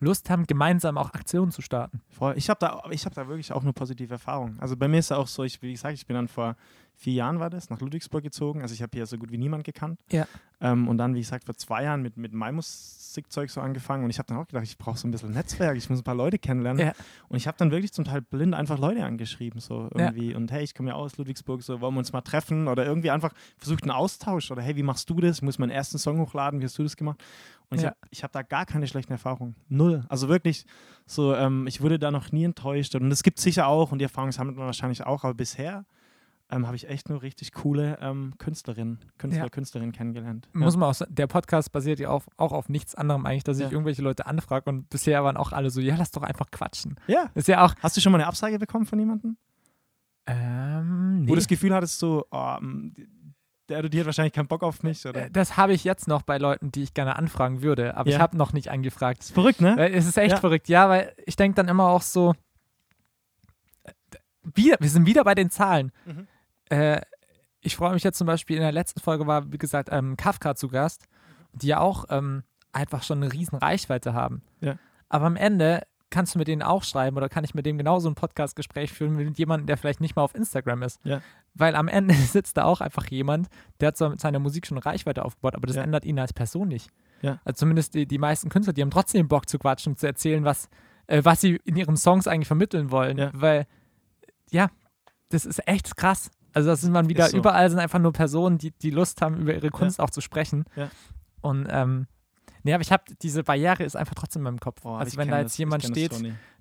A: Lust haben, gemeinsam auch Aktionen zu starten.
B: Ich habe da, hab da wirklich auch nur positive Erfahrungen. Also bei mir ist es auch so, ich, wie gesagt, ich bin dann vor vier Jahren war das, nach Ludwigsburg gezogen. Also ich habe hier so gut wie niemand gekannt.
A: Ja.
B: Ähm, und dann, wie gesagt, vor zwei Jahren mit, mit meinem Musikzeug so angefangen. Und ich habe dann auch gedacht, ich brauche so ein bisschen Netzwerk, ich muss ein paar Leute kennenlernen.
A: Ja.
B: Und ich habe dann wirklich zum Teil blind einfach Leute angeschrieben, so
A: Ja.
B: irgendwie. Und hey, ich komme ja aus Ludwigsburg, so wollen wir uns mal treffen? Oder irgendwie einfach versucht einen Austausch. Oder hey, wie machst du das? Ich muss meinen ersten Song hochladen, wie hast du das gemacht? Und ich
A: Ja.
B: habe ich hab da gar keine schlechten Erfahrungen. Null. Also wirklich so, ähm, ich wurde da noch nie enttäuscht. Und es gibt sicher auch, und die Erfahrung sammelt man wahrscheinlich auch, aber bisher ähm, habe ich echt nur richtig coole ähm, Künstlerinnen, Künstler,
A: Ja.
B: Künstlerinnen kennengelernt.
A: Muss man auch der Podcast basiert ja auf, auch auf nichts anderem eigentlich, dass ich
B: Ja.
A: irgendwelche Leute anfrage und bisher waren auch alle so, ja, lass doch einfach quatschen.
B: ja. ja.
A: Ist ja auch,
B: Hast du schon mal eine Absage bekommen von jemandem?
A: ähm,
B: Wo
A: nee.
B: du das Gefühl hattest, so, oh, der, die hat wahrscheinlich keinen Bock auf mich? Oder?
A: Äh, das habe ich jetzt noch bei Leuten, die ich gerne anfragen würde, aber ich
B: Ja.
A: habe noch nicht angefragt.
B: ist verrückt, ne?
A: Weil es ist echt
B: Ja.
A: verrückt, ja, weil ich denke dann immer auch so, äh, wieder, wir sind wieder bei den Zahlen.
B: Mhm.
A: Äh, ich freue mich jetzt zum Beispiel, in der letzten Folge war, wie gesagt, ähm, Kafka zu Gast, die ja auch ähm, einfach schon eine riesen Reichweite haben.
B: Ja.
A: Aber am Ende kannst du mit denen auch schreiben oder kann ich mit dem genauso ein Podcast-Gespräch führen wie mit jemandem, der vielleicht nicht mal auf Instagram ist.
B: Ja.
A: Weil am Ende sitzt da auch einfach jemand, der hat zwar mit seiner Musik schon Reichweite aufgebaut, aber das
B: Ja.
A: ändert ihn als Person nicht.
B: Ja.
A: Also zumindest die, die meisten Künstler, die haben trotzdem Bock zu quatschen und zu erzählen, was, äh, was sie in ihren Songs eigentlich vermitteln wollen. Weil, ja, das ist echt krass. Also das sind man wieder,
B: so.
A: überall sind einfach nur Personen, die, die Lust haben, über ihre Kunst auch zu sprechen.
B: Ja.
A: Und ähm, nee, aber ich habe, diese Barriere ist einfach trotzdem in meinem Kopf.
B: Boah,
A: also wenn da
B: das,
A: jetzt
B: ich
A: jemand
B: das
A: steht,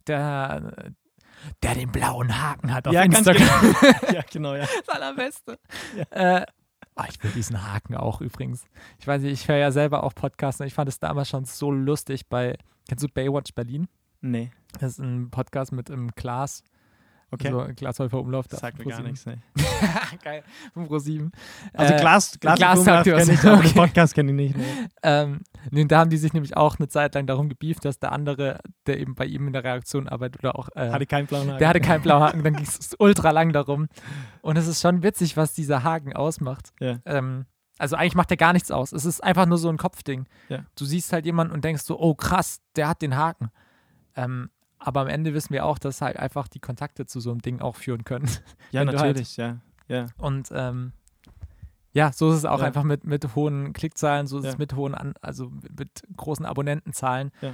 A: der, der den blauen Haken hat auf
B: Ja, ganz
A: Instagram.
B: ja, genau, ja.
A: das Allerbeste. Äh, oh, ich will diesen Haken auch übrigens. Ich weiß nicht, ich höre ja selber auch Podcasts und ich fand es damals schon so lustig bei, kennst du Baywatch Berlin?
B: Nee,
A: Das ist ein Podcast mit dem Klaas.
B: Okay.
A: Also Klaas Häufer Umlauf.
B: das sagt mir gar nichts. Nee.
A: Geil. Von Pro7.
B: Also
A: Äh,
B: Glas, Glas,
A: Glas sagt was.
B: kenne ich,
A: Okay.
B: Podcast kenne ich nicht. Nee.
A: Ähm, nee, da haben die sich nämlich auch eine Zeit lang darum gebieft, dass der andere, der eben bei ihm in der Reaktion arbeitet oder auch, äh,
B: Hatte keinen blauen Haken.
A: der hatte keinen blauen Haken, dann ging es ultra lang darum. Und es ist schon witzig, was dieser Haken ausmacht.
B: Ja.
A: Ähm, also eigentlich macht er gar nichts aus. Es ist einfach nur so ein Kopfding.
B: Ja.
A: Du siehst halt jemanden und denkst so, oh krass, der hat den Haken. Ähm, aber am Ende wissen wir auch, dass halt einfach die Kontakte zu so einem Ding auch führen können.
B: Ja,
A: halt-
B: natürlich, ja. ja.
A: Und ähm, ja, so ist es auch
B: Ja.
A: einfach mit, mit hohen Klickzahlen, so ist es
B: Ja.
A: mit hohen, An also mit großen Abonnentenzahlen.
B: Ja.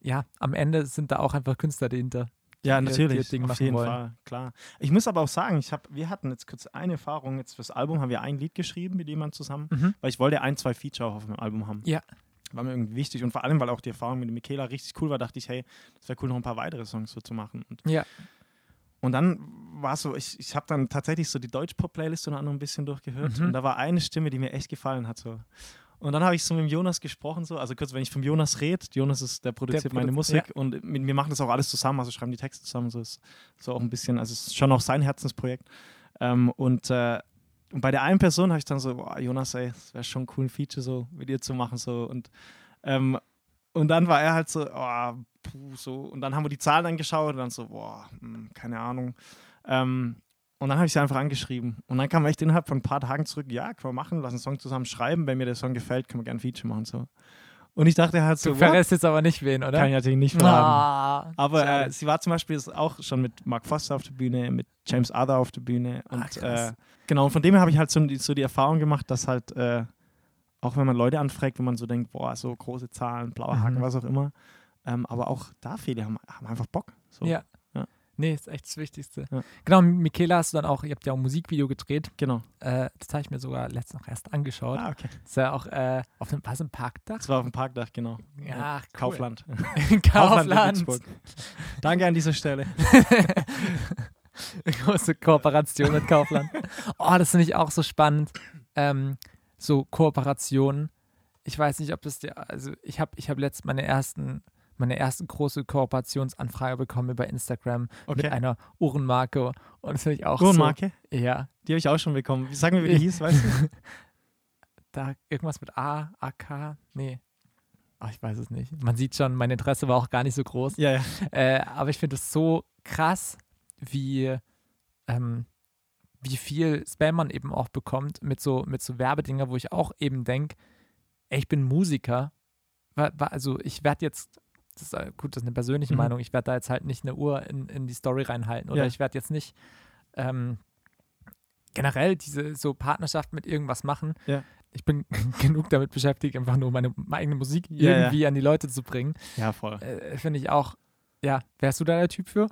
A: ja, am Ende sind da auch einfach Künstler dahinter.
B: Ja,
A: die
B: natürlich,
A: die
B: auf
A: machen
B: jeden
A: wollen.
B: Fall, klar. Ich muss aber auch sagen, ich hab, wir hatten jetzt kurz eine Erfahrung, jetzt fürs Album haben wir ein Lied geschrieben mit jemandem zusammen,
A: Mhm.
B: weil ich wollte ein, zwei Feature auch auf dem Album haben.
A: Ja.
B: War mir irgendwie wichtig und vor allem, weil auch die Erfahrung mit Michaela richtig cool war, dachte ich, hey, das wäre cool, noch ein paar weitere Songs so zu machen. Und,
A: Ja.
B: und dann war es so, ich, ich habe dann tatsächlich so die Deutsch-Pop-Playlist unter anderem ein bisschen durchgehört
A: Mhm.
B: und da war eine Stimme, die mir echt gefallen hat. So. Und dann habe ich so mit dem Jonas gesprochen, so, also kurz, wenn ich vom Jonas rede, Jonas ist, der produziert meine
A: produ-
B: Musik und mit mir machen das auch alles zusammen, also schreiben die Texte zusammen, so ist so auch ein bisschen, also es ist schon auch sein Herzensprojekt. Ähm, und, äh, und bei der einen Person habe ich dann so, boah, Jonas, ey, das wäre schon cool, ein Feature so mit dir zu machen, so und ähm, und dann war er halt so, oh, puh, so und dann haben wir die Zahlen angeschaut und dann so, boah, hm, keine Ahnung. Ähm, und dann habe ich sie einfach angeschrieben. Und dann kam echt innerhalb von ein paar Tagen zurück, ja, können wir machen, lass einen Song zusammen schreiben. Wenn mir der Song gefällt, können wir gerne ein Feature machen. So. Und ich dachte halt so,
A: Du verrätst jetzt aber nicht wen, oder?
B: kann ich natürlich nicht verraten.
A: Ah,
B: Aber äh, sie war zum Beispiel auch schon mit Mark Foster auf der Bühne, mit James Other auf der Bühne. Und
A: Ah, krass.
B: äh, genau, und von dem her habe ich halt so, die- so die Erfahrung gemacht, dass halt, äh, auch wenn man Leute anfragt, wenn man so denkt, boah, so große Zahlen, blauer Haken,
A: Mhm.
B: was auch immer, ähm, aber auch da viele haben, haben einfach Bock. So.
A: Ja. Nee, ist echt das Wichtigste.
B: Ja.
A: Genau, Michaela hast du dann auch, ihr habt ja auch ein Musikvideo gedreht.
B: Genau.
A: Äh, das habe ich mir sogar letztens noch erst angeschaut.
B: Ah, okay.
A: Das ja auch äh, auf einem, was, im Parkdach?
B: Das war auf dem Parkdach, genau.
A: Ja, cool.
B: Kaufland.
A: Kaufland.
B: Ludwigsburg. Danke an dieser Stelle.
A: Große Kooperation mit Kaufland. Oh, das finde ich auch so spannend. Ähm, so Kooperationen. Ich weiß nicht, ob das der, also ich habe ich hab letzt meine ersten, meine erste große Kooperationsanfrage bekommen über Instagram mit
B: Okay.
A: einer Uhrenmarke und das finde ich auch
B: Uhrenmarke,
A: so. Ja,
B: die habe ich auch schon bekommen. Sag mir, wie die hieß, weißt du?
A: da irgendwas mit A, AK, nee. Ach, ich weiß es nicht. Man sieht schon, mein Interesse war auch gar nicht so groß.
B: ja, ja.
A: Äh, aber ich finde es so krass, wie, ähm, wie viel Spam man eben auch bekommt mit so, mit so Werbedinger, wo ich auch eben denke, ich bin Musiker. Also ich werde jetzt, das ist, äh, gut, das ist eine persönliche
B: Mhm.
A: Meinung, ich werde da jetzt halt nicht eine Uhr in, in die Story reinhalten oder
B: Ja.
A: ich werde jetzt nicht ähm, generell diese so Partnerschaft mit irgendwas machen.
B: Ja.
A: Ich bin genug damit beschäftigt, einfach nur meine, meine eigene Musik
B: Ja,
A: irgendwie an die Leute zu bringen.
B: Ja, voll.
A: Äh, Finde ich auch, ja, wärst du da der Typ für?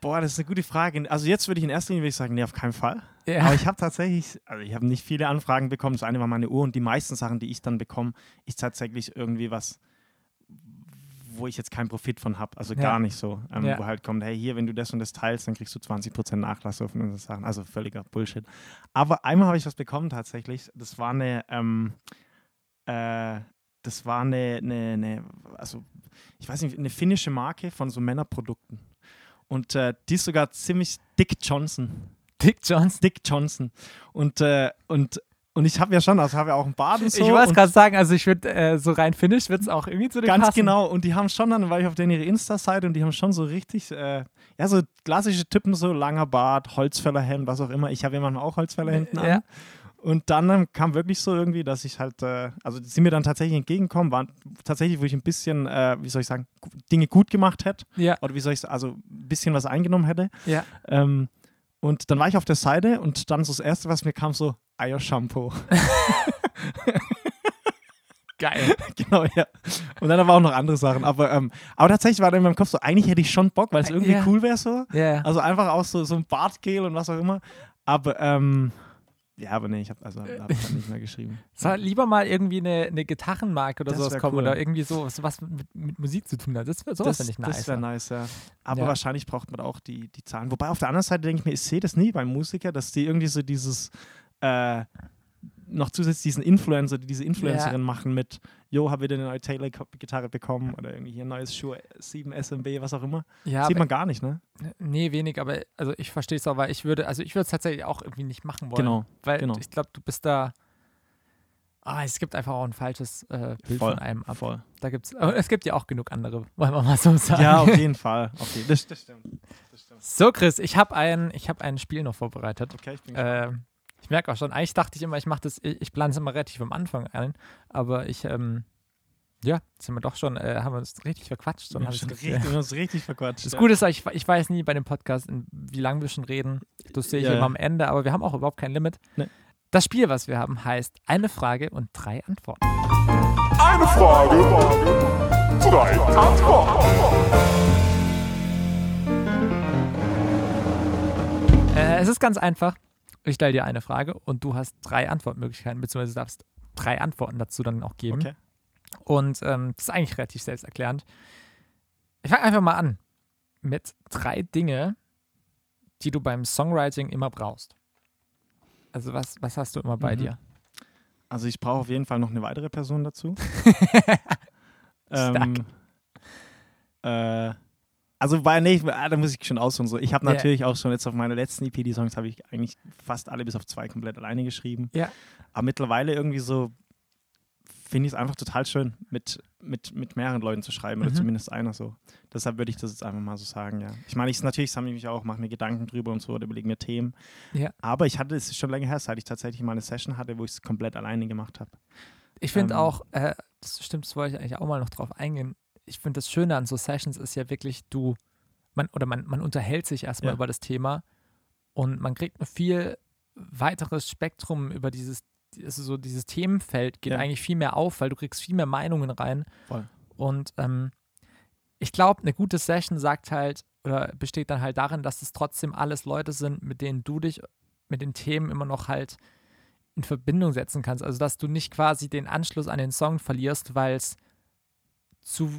B: Boah, das ist eine gute Frage. Also jetzt würde ich in erster Linie sagen, nee, auf keinen Fall.
A: Ja.
B: Aber ich habe tatsächlich, also ich habe nicht viele Anfragen bekommen. Das eine war meine Uhr und die meisten Sachen, die ich dann bekomme, ist tatsächlich irgendwie was, wo ich jetzt keinen Profit von habe. Also
A: Ja.
B: gar nicht so. Ähm,
A: Ja.
B: Wo halt kommt, hey, hier, wenn du das und das teilst, dann kriegst du 20% Nachlass auf unsere Sachen. Also völliger Bullshit. Aber einmal habe ich was bekommen tatsächlich. Das war eine, ähm, äh, das war eine, eine, eine, also ich weiß nicht, eine finnische Marke von so Männerprodukten. Und äh, die ist sogar ziemlich Dick Johnson.
A: Dick Johnson.
B: Dick Johnson. Und, äh, und, und ich habe ja schon, also habe ja auch einen Bart und so.
A: ich wollte gerade sagen, also ich würde äh, so rein Finnisch wird es auch irgendwie zu dem
B: Ganz
A: passen.
B: genau. Und die haben schon dann, war ich auf denen ihre Insta-Seite und die haben schon so richtig, äh, ja, so klassische Typen, so langer Bart, Holzfällerhemd, was auch immer. Ich habe ja manchmal auch Holzfäller hinten an.
A: Ja.
B: Und dann kam wirklich so irgendwie, dass ich halt, äh, also die sind mir dann tatsächlich entgegengekommen, waren tatsächlich, wo ich ein bisschen, äh, wie soll ich sagen, Dinge gut gemacht hätte.
A: Ja,
B: Oder wie soll ich sagen, also ein bisschen was eingenommen hätte.
A: ja.
B: Ähm, und dann war ich auf der Seite und dann so das Erste, was mir kam, so Eiershampoo.
A: Geil.
B: genau, ja. Und dann aber auch noch andere Sachen. Aber, ähm, aber tatsächlich war dann in meinem Kopf so, eigentlich hätte ich schon Bock, weil es irgendwie
A: Ja.
B: cool wäre so.
A: Ja,
B: Also einfach auch so, so ein Bartgel und was auch immer. Aber, ähm, ja, aber nee, ich habe also hab, hab nicht mehr geschrieben.
A: Soll lieber mal irgendwie eine, eine Gitarrenmarke oder
B: Das
A: sowas kommen
B: cool.
A: oder irgendwie so, was- was mit, mit Musik zu tun hat. Das wäre sowas
B: das
A: ich nice.
B: das wäre nice, ja. Aber
A: Ja.
B: wahrscheinlich braucht man auch die, die Zahlen. Wobei auf der anderen Seite denke ich mir, ich sehe das nie beim Musiker, dass die irgendwie so dieses äh, noch zusätzlich diesen Influencer, die diese Influencerin machen mit, yo, habe wieder eine neue Taylor-Gitarre bekommen oder irgendwie hier ein neues Shure 7 SMB, was auch immer.
A: ja,
B: Sieht
A: aber-
B: man gar nicht, ne?
A: nee, wenig, aber also ich verstehe es auch, weil ich würde, also ich würde es tatsächlich auch irgendwie nicht machen wollen.
B: Genau,
A: Weil
B: genau.
A: ich glaube, du bist da. Ah, es gibt einfach auch ein falsches äh, Bild
B: Voll,
A: von einem ab.
B: voll.
A: Da gibt's, aber es gibt ja auch genug andere, wollen wir mal so sagen.
B: Ja, auf jeden Fall. Okay, das, das stimmt. Das stimmt.
A: So, Chris, ich habe ein, ich hab ein Spiel noch vorbereitet.
B: Okay, ich bin.
A: Äh, ich merke auch schon, eigentlich dachte ich immer, ich mache das, ich, ich plane es immer relativ am Anfang ein, aber ich, ähm, ja, jetzt sind wir doch schon, äh, haben wir uns richtig verquatscht.
B: wir
A: Und
B: haben
A: das
B: richtig, wir uns richtig verquatscht.
A: Das
B: ja.
A: Gute ist, ich, ich weiß nie bei dem Podcast, wie lange wir schon reden. Das sehe ich
B: Ja,
A: immer
B: ja.
A: am Ende, aber wir haben auch überhaupt kein Limit.
B: Nee.
A: Das Spiel, was wir haben, heißt eine Frage und drei Antworten.
C: Eine Frage, drei Antworten.
A: Äh, es ist ganz einfach. Ich stelle dir eine Frage und du hast drei Antwortmöglichkeiten, beziehungsweise darfst drei Antworten dazu dann auch geben.
B: Okay.
A: Und ähm, das ist eigentlich relativ selbsterklärend. Ich fange einfach mal an mit drei Dinge, die du beim Songwriting immer brauchst. Also was, was hast du immer bei
B: Mhm.
A: dir?
B: Also ich brauche auf jeden Fall noch eine weitere Person dazu.
A: Stark.
B: ähm, äh, also bei nee, ah, da muss ich schon ausholen. So. Ich habe
A: Ja.
B: natürlich auch schon jetzt auf meiner letzten EP, die Songs habe ich eigentlich fast alle bis auf zwei komplett alleine geschrieben.
A: Ja.
B: Aber mittlerweile irgendwie so finde ich es einfach total schön, mit, mit, mit mehreren Leuten zu schreiben oder
A: Mhm.
B: zumindest einer so. Deshalb würde ich das jetzt einfach mal so sagen, ja. Ich meine, ich natürlich sammle ich mich auch, mache mir Gedanken drüber und so oder überlege mir Themen.
A: Ja.
B: Aber ich hatte, es schon länger her, seit ich tatsächlich mal eine Session hatte, wo ich es komplett alleine gemacht habe.
A: Ich finde
B: Ähm,
A: auch, äh, das stimmt, das wollte ich eigentlich auch mal noch drauf eingehen. Ich finde das Schöne an so Sessions ist ja wirklich, du, man, oder man, man unterhält sich erstmal
B: Ja.
A: über das Thema und man kriegt ein viel weiteres Spektrum über dieses, also so dieses Themenfeld geht
B: Ja.
A: eigentlich viel mehr auf, weil du kriegst viel mehr Meinungen rein.
B: Voll.
A: Und ähm, ich glaube, eine gute Session sagt halt, oder besteht dann halt darin, dass es trotzdem alles Leute sind, mit denen du dich mit den Themen immer noch halt in Verbindung setzen kannst. Also, dass du nicht quasi den Anschluss an den Song verlierst, weil es zu,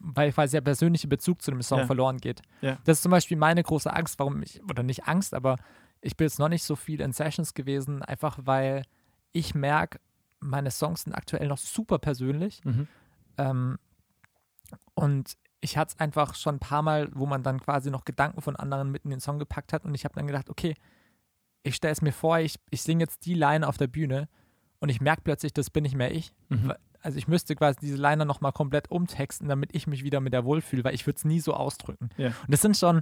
A: weil quasi der persönliche Bezug zu dem Song
B: Ja.
A: verloren geht.
B: Ja.
A: Das ist zum Beispiel meine große Angst, warum ich, oder nicht Angst, aber ich bin jetzt noch nicht so viel in Sessions gewesen, einfach weil ich merke, meine Songs sind aktuell noch super persönlich.
B: Mhm.
A: Ähm, und ich hatte es einfach schon ein paar Mal, wo man dann quasi noch Gedanken von anderen mit in den Song gepackt hat und ich habe dann gedacht, okay, ich stelle es mir vor, ich, ich singe jetzt die Line auf der Bühne und ich merke plötzlich, das bin nicht mehr ich.
B: Mhm.
A: Also ich müsste quasi diese Line nochmal komplett umtexten, damit ich mich wieder mit der wohlfühle, weil ich würde es nie so ausdrücken.
B: Ja.
A: Und das sind schon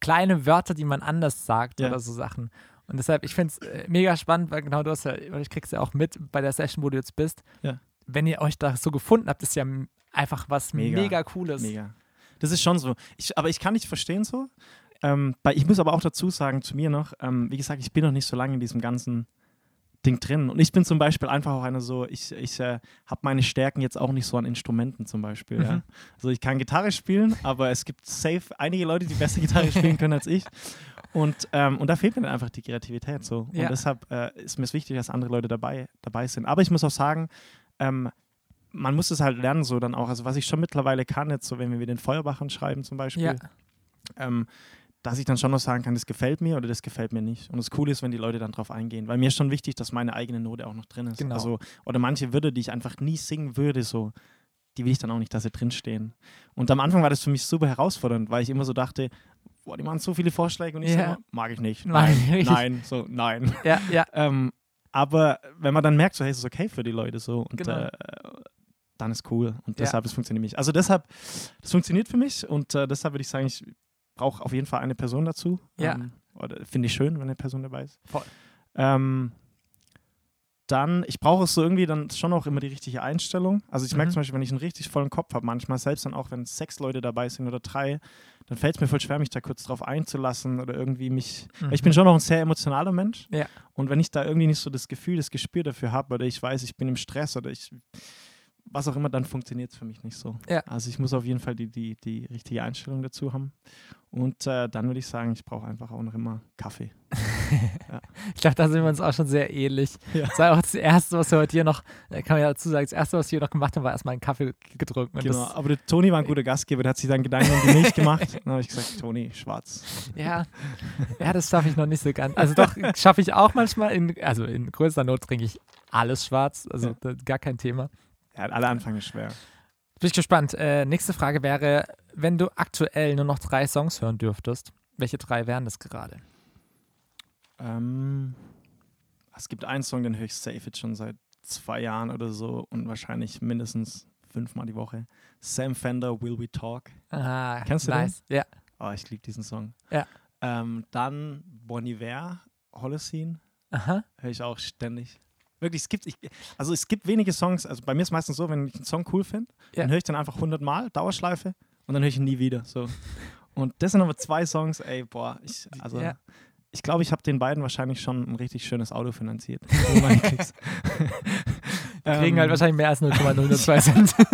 A: kleine Wörter, die man anders sagt
B: Ja.
A: oder so Sachen. Und deshalb, ich finde es äh, mega spannend, weil genau du hast ja, ich krieg's ja auch mit bei der Session, wo du jetzt bist.
B: Ja.
A: Wenn ihr euch da so gefunden habt, ist ja einfach was mega,
B: Mega.
A: Cooles.
B: Mega. Das ist schon so. Ich, aber ich kann nicht verstehen so. Ähm, ich muss aber auch dazu sagen, zu mir noch, ähm, wie gesagt, ich bin noch nicht so lange in diesem ganzen Ding drin. Und ich bin zum Beispiel einfach auch einer so, ich, ich äh, habe meine Stärken jetzt auch nicht so an Instrumenten zum Beispiel. Ja.
A: Mhm.
B: Also ich kann Gitarre spielen, aber es gibt safe einige Leute, die besser Gitarre spielen können als ich. Und, ähm, und da fehlt mir dann einfach die Kreativität so.
A: Ja.
B: Und deshalb äh, ist mir es wichtig, dass andere Leute dabei, dabei sind. Aber ich muss auch sagen, ähm, man muss es halt lernen, so dann auch. Also, was ich schon mittlerweile kann, jetzt so, wenn wir den Feuerbachern schreiben zum Beispiel,
A: Ja.
B: ähm, dass ich dann schon noch sagen kann, das gefällt mir oder das gefällt mir nicht. Und das Coole ist, wenn die Leute dann drauf eingehen, weil mir ist schon wichtig, dass meine eigene Note auch noch drin ist.
A: Genau.
B: Also, oder manche Wörter, die ich einfach nie singen würde, so, die will ich dann auch nicht, dass sie drinstehen. Und am Anfang war das für mich super herausfordernd, weil ich immer so dachte, boah, die machen so viele Vorschläge und ich
A: Ja.
B: so, immer, mag ich nicht. Nein,
A: nicht.
B: nein, so, nein.
A: Ja, ja,
B: Ähm, aber wenn man dann merkt, so, hey, es ist okay für die Leute so und
A: Genau.
B: äh, dann ist cool und
A: Ja.
B: deshalb es funktioniert mich. Also deshalb, das funktioniert für mich und äh, deshalb würde ich sagen, ich brauche auf jeden Fall eine Person dazu.
A: Ja.
B: Ähm, oder finde ich schön, wenn eine Person dabei ist.
A: Voll.
B: Ähm, dann, ich brauche es so irgendwie dann schon auch immer die richtige Einstellung. Also ich merke
A: Mhm.
B: zum Beispiel, wenn ich einen richtig vollen Kopf habe, manchmal, selbst dann auch, wenn sechs Leute dabei sind oder drei, dann fällt es mir voll schwer, mich da kurz drauf einzulassen oder irgendwie mich.
A: Mhm.
B: Ich bin schon noch ein sehr emotionaler Mensch.
A: Ja.
B: Und wenn ich da irgendwie nicht so das Gefühl, das Gespür dafür habe oder ich weiß, ich bin im Stress oder ich was auch immer, dann funktioniert es für mich nicht so.
A: Ja.
B: Also ich muss auf jeden Fall die, die, die richtige Einstellung dazu haben. Und äh, dann würde ich sagen, ich brauche einfach auch noch immer Kaffee.
A: Ich glaube, da sind wir uns auch schon sehr ähnlich.
B: Ja.
A: Das war auch das Erste, was wir heute hier noch, kann man ja dazu sagen, das Erste, was wir hier noch gemacht haben, war erstmal einen Kaffee getrunken. Und
B: Genau,
A: das,
B: aber der Toni war ein guter Gastgeber, der hat sich dann Gedanken um die Milch gemacht. Dann habe ich gesagt, Toni, schwarz.
A: ja, ja, das schaffe ich noch nicht so ganz. Also doch, schaffe ich auch manchmal. In, also in größter Not trinke ich alles schwarz. Also
B: Ja.
A: gar kein Thema.
B: Ja, alle Anfang ist schwer.
A: Bin ich gespannt. Äh, nächste Frage wäre, wenn du aktuell nur noch drei Songs hören dürftest, welche drei wären das gerade?
B: Ähm, es gibt einen Song, den höre ich safe jetzt schon seit zwei Jahren oder so und wahrscheinlich mindestens fünfmal die Woche. Sam Fender, Will We Talk.
A: Ah,
B: Kennst du den?
A: nice. Ja.
B: Oh, ich liebe diesen Song.
A: Ja.
B: Ähm, dann Bon Iver, Holocene,
A: Aha.
B: höre ich auch ständig. Wirklich, es gibt, ich, also es gibt wenige Songs, also bei mir ist meistens so, wenn ich einen Song cool finde,
A: Ja.
B: dann höre ich den einfach 100 Mal, Dauerschleife, und dann höre ich ihn nie wieder. So. Und das sind aber zwei Songs, ey, boah, ich, also
A: Ja.
B: ich glaube, ich habe den beiden wahrscheinlich schon ein richtig schönes Auto finanziert. Meine Klicks.
A: Kriegen
B: Ähm,
A: halt wahrscheinlich mehr als 0,002 Cent.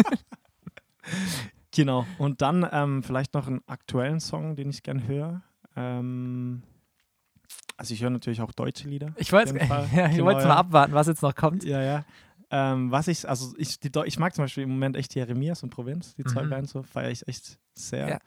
B: Genau. Und dann ähm, vielleicht noch einen aktuellen Song, den ich gern höre. Ähm, also ich höre natürlich auch deutsche Lieder.
A: Ich wollte ja, ich
B: Genau, ja.
A: mal abwarten, was jetzt noch kommt.
B: Ja, ja. Ähm, was ich, also ich, die, ich mag zum Beispiel im Moment echt Jeremias und Provinz, die zwei
A: Mhm.
B: Bands so, feiere ich echt sehr.
A: Ja.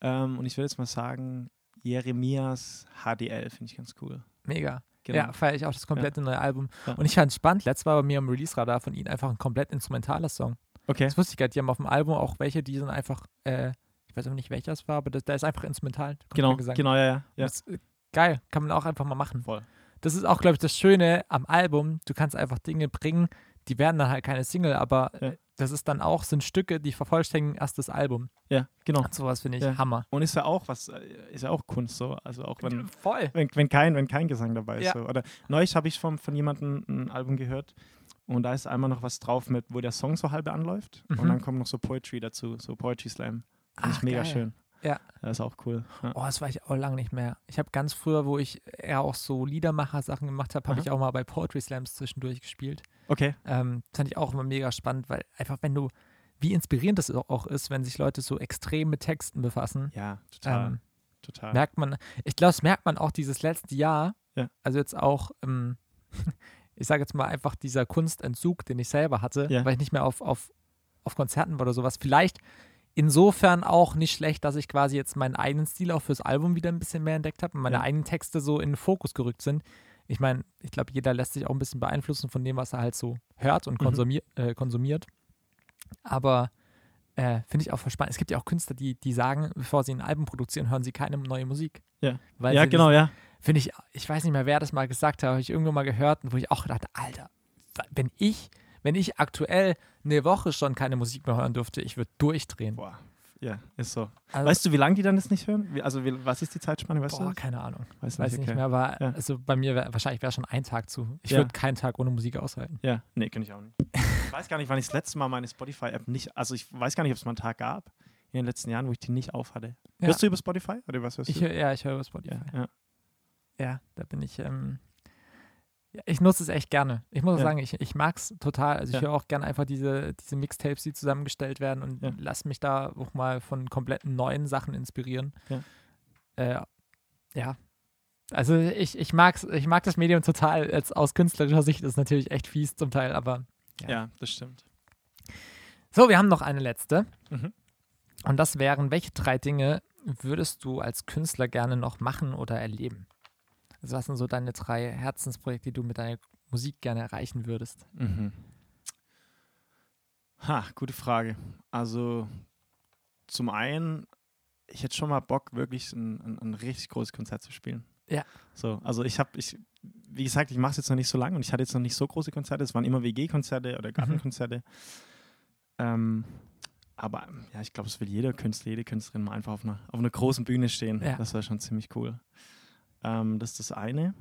B: Ähm, und ich würde jetzt mal sagen, Jeremias HDL finde ich ganz cool.
A: Mega.
B: Genau.
A: Ja, feiere ich auch das komplette neue Album.
B: Ja.
A: Und ich fand es spannend, letztes war bei mir am Release-Radar von ihnen einfach ein komplett instrumentaler Song.
B: Okay.
A: Das wusste ich nicht. Die haben auf dem Album auch welche, die sind einfach, äh, ich weiß aber nicht, welcher es war, aber der ist einfach instrumental. da
B: Genau, genau, ja, ja. ja.
A: Das äh, geil, kann man auch einfach mal machen.
B: Voll.
A: Das ist auch, glaube ich, das Schöne am Album. Du kannst einfach Dinge bringen, die werden dann halt keine Single, aber
B: Ja.
A: das ist dann auch, sind Stücke, die vervollständigen erst das Album.
B: Ja, genau.
A: Und sowas finde ich
B: Ja.
A: Hammer.
B: Und ist ja auch was, äh, ist ja auch Kunst so. Also auch wenn,
A: Voll.
B: wenn, wenn, kein, wenn kein Gesang dabei ist.
A: Ja.
B: So. Oder neulich habe ich von, von jemandem ein Album gehört und da ist einmal noch was drauf mit, wo der Song so halb anläuft
A: Mhm.
B: und dann kommt noch so Poetry dazu, so Poetry Slam. Finde ich mega
A: geil.
B: schön.
A: Ja.
B: Das ist auch cool. Ja.
A: Oh, das war ich auch lange nicht mehr. Ich habe ganz früher, wo ich eher auch so Liedermacher-Sachen gemacht habe, habe ich auch mal bei Poetry Slams zwischendurch gespielt.
B: Okay.
A: Ähm, das fand ich auch immer mega spannend, weil einfach, wenn du, wie inspirierend das auch ist, wenn sich Leute so extrem mit Texten befassen,
B: Ja, total.
A: ähm,
B: total.
A: merkt man, ich glaube, das merkt man auch dieses letzte Jahr,
B: Ja.
A: also jetzt auch, ähm, ich sage jetzt mal einfach dieser Kunstentzug, den ich selber hatte,
B: Ja.
A: weil ich nicht mehr auf, auf, auf Konzerten war oder sowas, vielleicht insofern auch nicht schlecht, dass ich quasi jetzt meinen eigenen Stil auch fürs Album wieder ein bisschen mehr entdeckt habe und meine
B: Ja.
A: eigenen Texte so in den Fokus gerückt sind. Ich meine, ich glaube, jeder lässt sich auch ein bisschen beeinflussen von dem, was er halt so hört und
B: Mhm.
A: konsumier äh, konsumiert. Aber äh, finde ich auch spannend. Es gibt ja auch Künstler, die, die sagen, bevor sie ein Album produzieren, hören sie keine neue Musik.
B: Ja. Ja, genau, ja.
A: Finde ich, ich weiß nicht mehr, wer das mal gesagt hat, habe ich irgendwo mal gehört wo ich auch gedacht, Alter, wenn ich, wenn ich aktuell eine Woche schon keine Musik mehr hören dürfte, ich würde durchdrehen.
B: Boah. Ja, ist so.
A: Also,
B: Weißt du, wie lange die dann das nicht hören? Wie, also, wie, was ist die Zeitspanne? Weißt
A: boah,
B: du?
A: keine Ahnung.
B: das?
A: Weiß nicht
B: okay.
A: mehr, aber
B: Ja.
A: also bei mir wär, wahrscheinlich wäre schon ein Tag zu. Ich
B: Ja.
A: würde keinen Tag ohne Musik aushalten.
B: Ja, nee, kann ich auch nicht. Ich weiß gar nicht, wann ich das letzte Mal meine Spotify-App nicht, also ich weiß gar nicht, ob es mal einen Tag gab in den letzten Jahren, wo ich die nicht auf hatte.
A: Ja.
B: Hörst du über Spotify oder was hörst
A: Ich,
B: du?
A: hör- ja, ich höre über Spotify.
B: ja, ja.
A: Da bin ich. Ähm, ich nutze es echt gerne. Ich muss
B: Ja.
A: sagen, ich, ich mag es total. Also ich
B: Ja.
A: höre auch gerne einfach diese, diese Mixtapes, die zusammengestellt werden und
B: Ja.
A: lass mich da auch mal von kompletten neuen Sachen inspirieren.
B: Ja.
A: Äh, ja. Also ich, ich, mag's, ich mag das Medium total. Jetzt aus künstlerischer Sicht ist es natürlich echt fies zum Teil, aber Ja.
B: ja, das stimmt.
A: so, wir haben noch eine letzte.
B: Mhm.
A: Und das wären, welche drei Dinge würdest du als Künstler gerne noch machen oder erleben? Also was sind so deine drei Herzensprojekte, die du mit deiner Musik gerne erreichen würdest?
B: Mhm. Ha, gute Frage. Also zum einen, ich hätte schon mal Bock, wirklich ein, ein, ein richtig großes Konzert zu spielen.
A: Ja.
B: So, also ich habe, ich, wie gesagt, ich mache es jetzt noch nicht so lange und ich hatte jetzt noch nicht so große Konzerte. Es waren immer WG-Konzerte oder Gartenkonzerte. Ähm, aber ja, ich glaube, es will jeder Künstler, jede Künstlerin mal einfach auf einer, auf einer großen Bühne stehen.
A: Ja.
B: Das wäre schon ziemlich cool. Ähm, das ist das eine.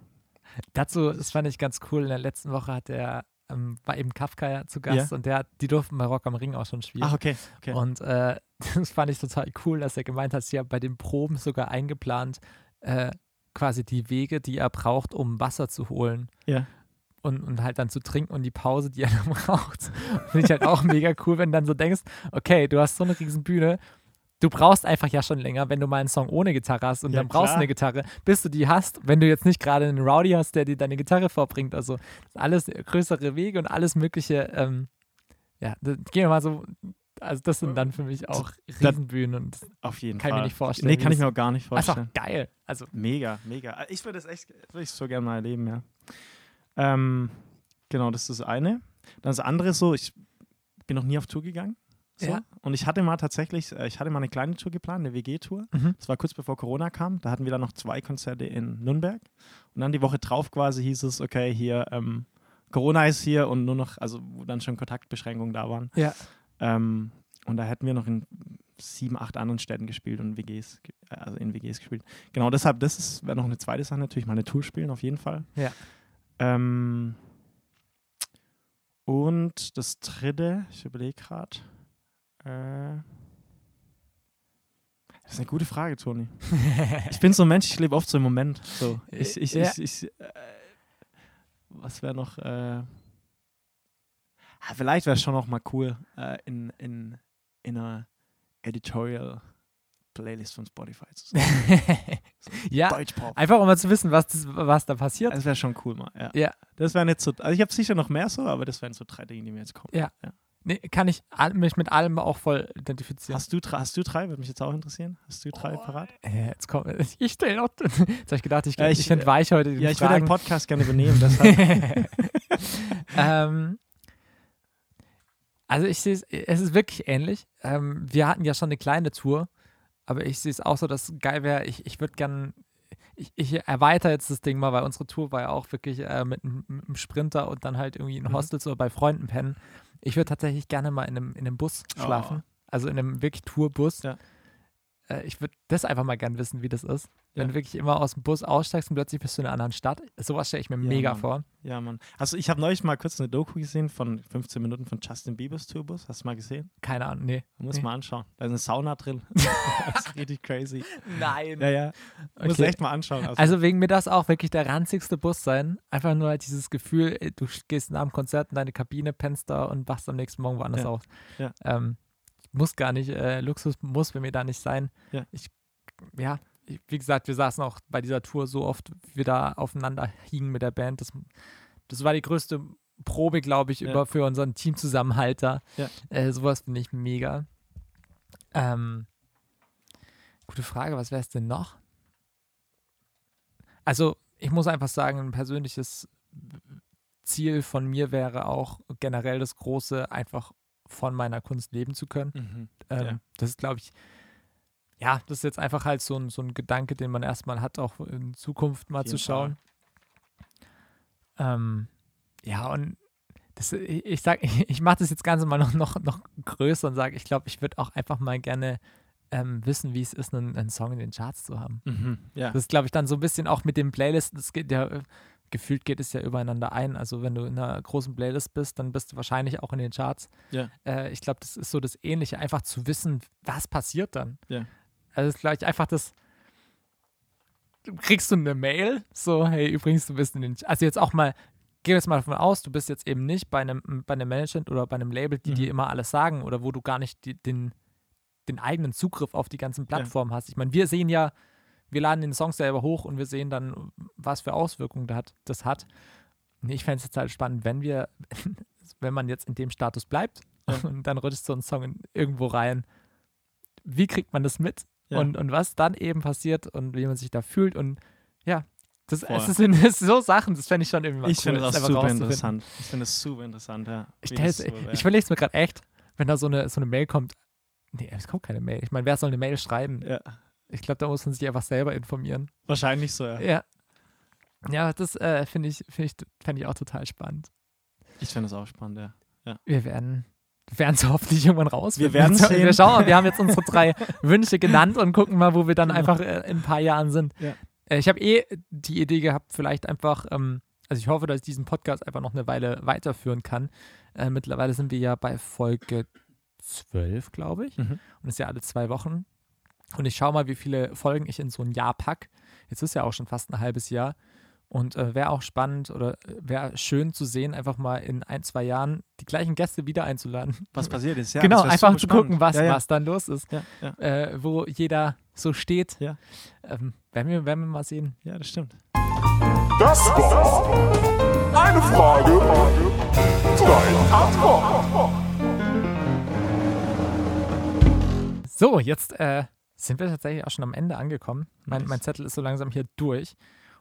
A: Dazu, das fand ich ganz cool. In der letzten Woche hat der, ähm, war eben Kafka ja zu Gast
B: Ja.
A: und der, die durften bei Rock am Ring auch schon spielen.
B: Ach, okay. okay.
A: Und äh, das fand ich total cool, dass er gemeint hat, sie haben bei den Proben sogar eingeplant, äh, quasi die Wege, die er braucht, um Wasser zu holen.
B: Ja.
A: Und, und halt dann zu trinken und die Pause, die er dann braucht. Finde ich halt auch mega cool, wenn du dann so denkst, okay, du hast so eine riesen Bühne, du brauchst einfach ja schon länger, wenn du mal einen Song ohne Gitarre hast und
B: Ja,
A: dann brauchst
B: klar.
A: du eine Gitarre, bis du die hast, wenn du jetzt nicht gerade einen Rowdy hast, der dir deine Gitarre vorbringt. Also alles größere Wege und alles mögliche. Ähm, ja, das, gehen wir mal so. Also das sind dann für mich auch Riesenbühnen und das
B: Auf jeden
A: Kann ich
B: Fall.
A: mir nicht vorstellen,
B: Nee, kann ich
A: das-
B: mir auch gar nicht
A: ist
B: vorstellen.
A: einfach geil. Also
B: Mega, mega. Ich würde es echt, würde ich so gerne mal erleben, ja. Ähm, genau, das ist das eine. Dann das andere so, ich bin noch nie auf Tour gegangen. So.
A: Ja.
B: Und ich hatte mal tatsächlich, äh, ich hatte mal eine kleine Tour geplant, eine WG-Tour.
A: Mhm.
B: Das war kurz bevor Corona kam. Da hatten wir dann noch zwei Konzerte in Nürnberg. Und dann die Woche drauf quasi hieß es, okay, hier, ähm, Corona ist hier und nur noch, also wo dann schon Kontaktbeschränkungen da waren.
A: ja,
B: Ähm, und da hätten wir noch in sieben, acht anderen Städten gespielt und WGs, äh, also in WGs gespielt. Genau, deshalb, das wäre noch eine zweite Sache natürlich, mal eine Tour spielen auf jeden Fall.
A: Ja.
B: Ähm, und das dritte, ich überlege gerade. Äh, das ist eine gute Frage, Toni. ich bin so ein Mensch, ich lebe oft so im Moment. So, ich, ich,
A: Ja.
B: ich, äh, was wäre noch? Äh, ah, vielleicht wäre es schon noch mal cool, äh, in, in, in einer Editorial Playlist von Spotify zu sein.
A: ja,
B: Deutschpop.
A: einfach um mal zu wissen, was, das, was da passiert.
B: Das wäre schon cool mal. Ja.
A: Ja.
B: Das wären jetzt so, also ich habe sicher noch mehr so, aber das wären so drei Dinge, die mir jetzt kommen.
A: Ja. Nee, kann ich mich mit allem auch voll identifizieren.
B: Hast du, drei- hast du drei? Würde mich jetzt auch interessieren. Hast du drei
A: Oh,
B: parat?
A: Äh, Jetzt komm, ich stelle noch. Jetzt habe ich gedacht, ich,
B: Ja,
A: ich,
B: ich-
A: finde weich heute den
B: Ja, ich würde deinen Podcast gerne übernehmen.
A: Ähm, also ich sehe es, es ist wirklich ähnlich. Ähm, wir hatten ja schon eine kleine Tour, aber ich sehe es auch so, dass geil wäre. Ich, ich würde gern, ich, ich erweitere jetzt das Ding mal, weil unsere Tour war ja auch wirklich äh, mit, einem- mit einem Sprinter und dann halt irgendwie in
B: Mhm.
A: Hostels oder bei Freunden pennen. Ich würde tatsächlich gerne mal in einem, in einem Bus
B: Oh.
A: schlafen. Also in einem wirklich Tourbus.
B: Ja.
A: Äh, ich würde das einfach mal gern wissen, wie das ist. Wenn
B: Ja.
A: du wirklich immer aus dem Bus aussteigst und plötzlich bist du in einer anderen Stadt. Sowas stelle ich mir
B: Ja,
A: mega
B: Mann.
A: vor.
B: ja, Mann. Also ich habe neulich mal kurz eine Doku gesehen von 15 Minuten von Justin Biebers Tourbus. Hast du mal gesehen?
A: Keine Ahnung, nee.
B: Muss
A: Nee.
B: mal anschauen. Da ist eine Sauna drin. das ist richtig crazy.
A: Nein.
B: Ja, ja. Muss
A: Okay.
B: echt mal anschauen. Also,
A: Also wegen mir das auch wirklich der ranzigste Bus sein. Einfach nur halt dieses Gefühl, äh, du gehst nach dem Konzert in deine Kabine, pennst da und wachst am nächsten Morgen woanders
B: Ja.
A: auf.
B: Ja.
A: Ähm, muss gar nicht, äh, Luxus muss bei mir da nicht sein.
B: Ja.
A: Ich, ja, ich, wie gesagt, wir saßen auch bei dieser Tour so oft, wie wir da aufeinander hingen mit der Band. Das, das war die größte Probe, glaube ich,
B: Ja.
A: über für unseren Teamzusammenhalter.
B: Ja.
A: Äh, sowas finde ich mega. Ähm, gute Frage, was wäre es denn noch? Also, ich muss einfach sagen, ein persönliches Ziel von mir wäre auch generell das große, einfach von meiner Kunst leben zu können.
B: mhm.
A: Ähm,
B: Ja.
A: Das ist, glaube ich, ja, das ist jetzt einfach halt so ein, so ein Gedanke, den man erstmal hat, auch in Zukunft mal zu schauen. Ähm, ja, und das, ich, ich sag, ich, ich mache das jetzt Ganze mal noch, noch, noch größer und sage, ich glaube, ich würde auch einfach mal gerne ähm, wissen, wie es ist, einen, einen Song in den Charts zu haben.
B: Mhm. Ja.
A: Das ist, glaube ich, dann so ein bisschen auch mit den Playlists, das geht ja, gefühlt geht es ja übereinander ein. Also wenn du in einer großen Playlist bist, dann bist du wahrscheinlich auch in den Charts.
B: Ja.
A: Äh, ich glaube, das ist so das Ähnliche, einfach zu wissen, was passiert dann.
B: Ja.
A: Also das ist gleich einfach das, du kriegst du eine Mail, so, hey, übrigens, du bist in den, also jetzt auch mal, geh jetzt mal davon aus, du bist jetzt eben nicht bei einem, bei einem Management oder bei einem Label, die
B: Mhm.
A: dir immer alles sagen oder wo du gar nicht die, den, den eigenen Zugriff auf die ganzen Plattformen hast. Ich meine, wir sehen ja, wir laden den Song selber hoch und wir sehen dann, was für Auswirkungen das hat. Das ich fände es jetzt halt spannend, wenn wir, wenn man jetzt in dem Status bleibt
B: Ja.
A: und dann rutscht so ein Song in, irgendwo rein. Wie kriegt man das mit?
B: Ja.
A: Und, und was dann eben passiert und wie man sich da fühlt und ja, das, es sind das sind so Sachen, das fände ich schon irgendwie mal
B: Ich
A: cool,
B: finde das
A: einfach
B: super interessant. Ich finde es super interessant, ja.
A: Ich,
B: das so
A: ich überlege es mir gerade echt, wenn da so eine, so eine Mail kommt. Nee, es kommt keine Mail. Ich meine, wer soll eine Mail schreiben?
B: ja,
A: Ich glaube, da muss man sich einfach selber informieren.
B: wahrscheinlich so, ja.
A: Ja. Ja, das äh, finde ich, find ich, fänd ich auch total spannend.
B: Ich finde es auch spannend, ja.
A: Wir werden wir werden es hoffentlich irgendwann raus.
B: Wir werden
A: Wir
B: sehen.
A: schauen mal, wir haben jetzt unsere drei Wünsche genannt und gucken mal, wo wir dann
B: Genau.
A: einfach äh, in ein paar Jahren sind.
B: Ja.
A: Äh, ich habe eh die Idee gehabt, vielleicht einfach, ähm, also ich hoffe, dass ich diesen Podcast einfach noch eine Weile weiterführen kann. Äh, mittlerweile sind wir ja bei Folge 12, glaube ich.
B: Mhm.
A: Und ist ja alle zwei Wochen. Und ich schaue mal, wie viele Folgen ich in so ein Jahr pack. Jetzt ist ja auch schon fast ein halbes Jahr. Und äh, wäre auch spannend oder äh, wäre schön zu sehen, einfach mal in ein, zwei Jahren die gleichen Gäste wieder einzuladen.
B: Was passiert ist, ja.
A: genau, einfach zu gucken, was,
B: ja, ja.
A: was dann los ist,
B: Ja, ja,
A: äh, wo jeder so steht.
B: Ja.
A: Ähm, werden, wir, werden wir mal sehen.
B: ja, das stimmt.
C: Das war eine Frage, drei Antworten.
A: So, jetzt äh, sind wir tatsächlich auch schon am Ende angekommen. Mein, mein Zettel ist so langsam hier durch.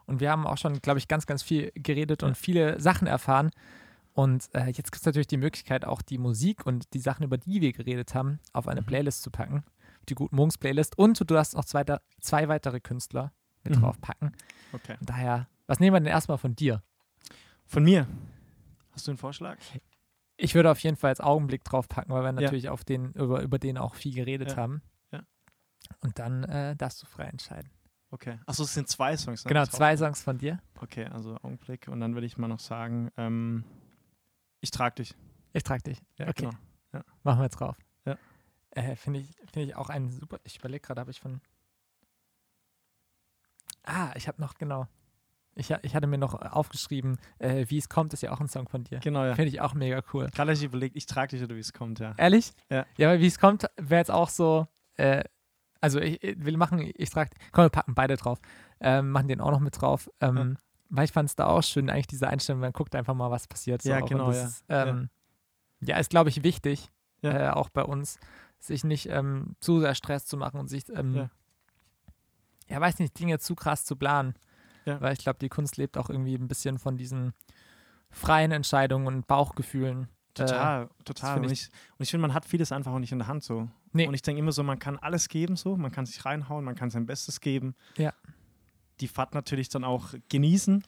A: Und wir haben auch schon, glaube ich, ganz, ganz viel geredet
B: Ja.
A: und viele Sachen erfahren. Und äh, jetzt gibt es natürlich die Möglichkeit, auch die Musik und die Sachen, über die wir geredet haben, auf eine
B: Mhm.
A: Playlist zu packen. Die Guten Morgens Playlist. Und du darfst noch zwei, zwei weitere Künstler mit
B: Mhm.
A: drauf packen.
B: Okay.
A: Von daher, was nehmen wir denn erstmal von dir?
B: Von mir. Hast du einen Vorschlag?
A: Ich würde auf jeden Fall als Augenblick drauf packen, weil wir
B: Ja.
A: natürlich auf den, über, über den auch viel geredet
B: Ja.
A: haben.
B: Ja.
A: Und dann äh, darfst du frei entscheiden.
B: Okay. Achso, es sind zwei Songs. ne?
A: Genau, zwei Songs von dir.
B: Okay, also Augenblick. Und dann würde ich mal noch sagen, ähm, ich trage dich.
A: Ich trage dich.
B: Ja,
A: okay,
B: genau.
A: machen wir jetzt drauf.
B: Ja.
A: Äh, Finde ich, find ich auch einen super. Ich überlege gerade, habe ich von. Ah, ich habe noch, genau. Ich, ich hatte mir noch aufgeschrieben, äh, wie es kommt, ist ja auch ein Song von dir.
B: Genau, ja.
A: Finde ich auch mega cool.
B: Gerade hab ich überlegt, ich trage dich oder wie es kommt, ja.
A: Ehrlich?
B: Ja.
A: Ja, weil wie es kommt, wäre jetzt auch so, äh, also ich, will machen, ich trage, komm, wir packen beide drauf, ähm, machen den auch noch mit drauf, ähm, weil ich fand es da auch schön, eigentlich diese Einstellung, man guckt einfach mal, was passiert. So
B: Ja.
A: Und
B: genau,
A: das
B: ja.
A: Ist, ähm, ja. ist, glaube ich, wichtig,
B: Ja.
A: äh, auch bei uns, sich nicht ähm, zu sehr Stress zu machen und sich, ähm,
B: Ja.
A: ja. weiß nicht, Dinge zu krass zu planen.
B: Ja.
A: Weil ich glaube, die Kunst lebt auch irgendwie ein bisschen von diesen freien Entscheidungen und Bauchgefühlen. Äh,
B: Total, total.
A: find
B: Und
A: ich-
B: ich, und ich finde, man hat vieles einfach auch nicht in der Hand so.
A: Nee.
B: Und ich denke immer so, man kann alles geben so, man kann sich reinhauen, man kann sein Bestes geben.
A: Ja.
B: Die Fahrt natürlich dann auch genießen.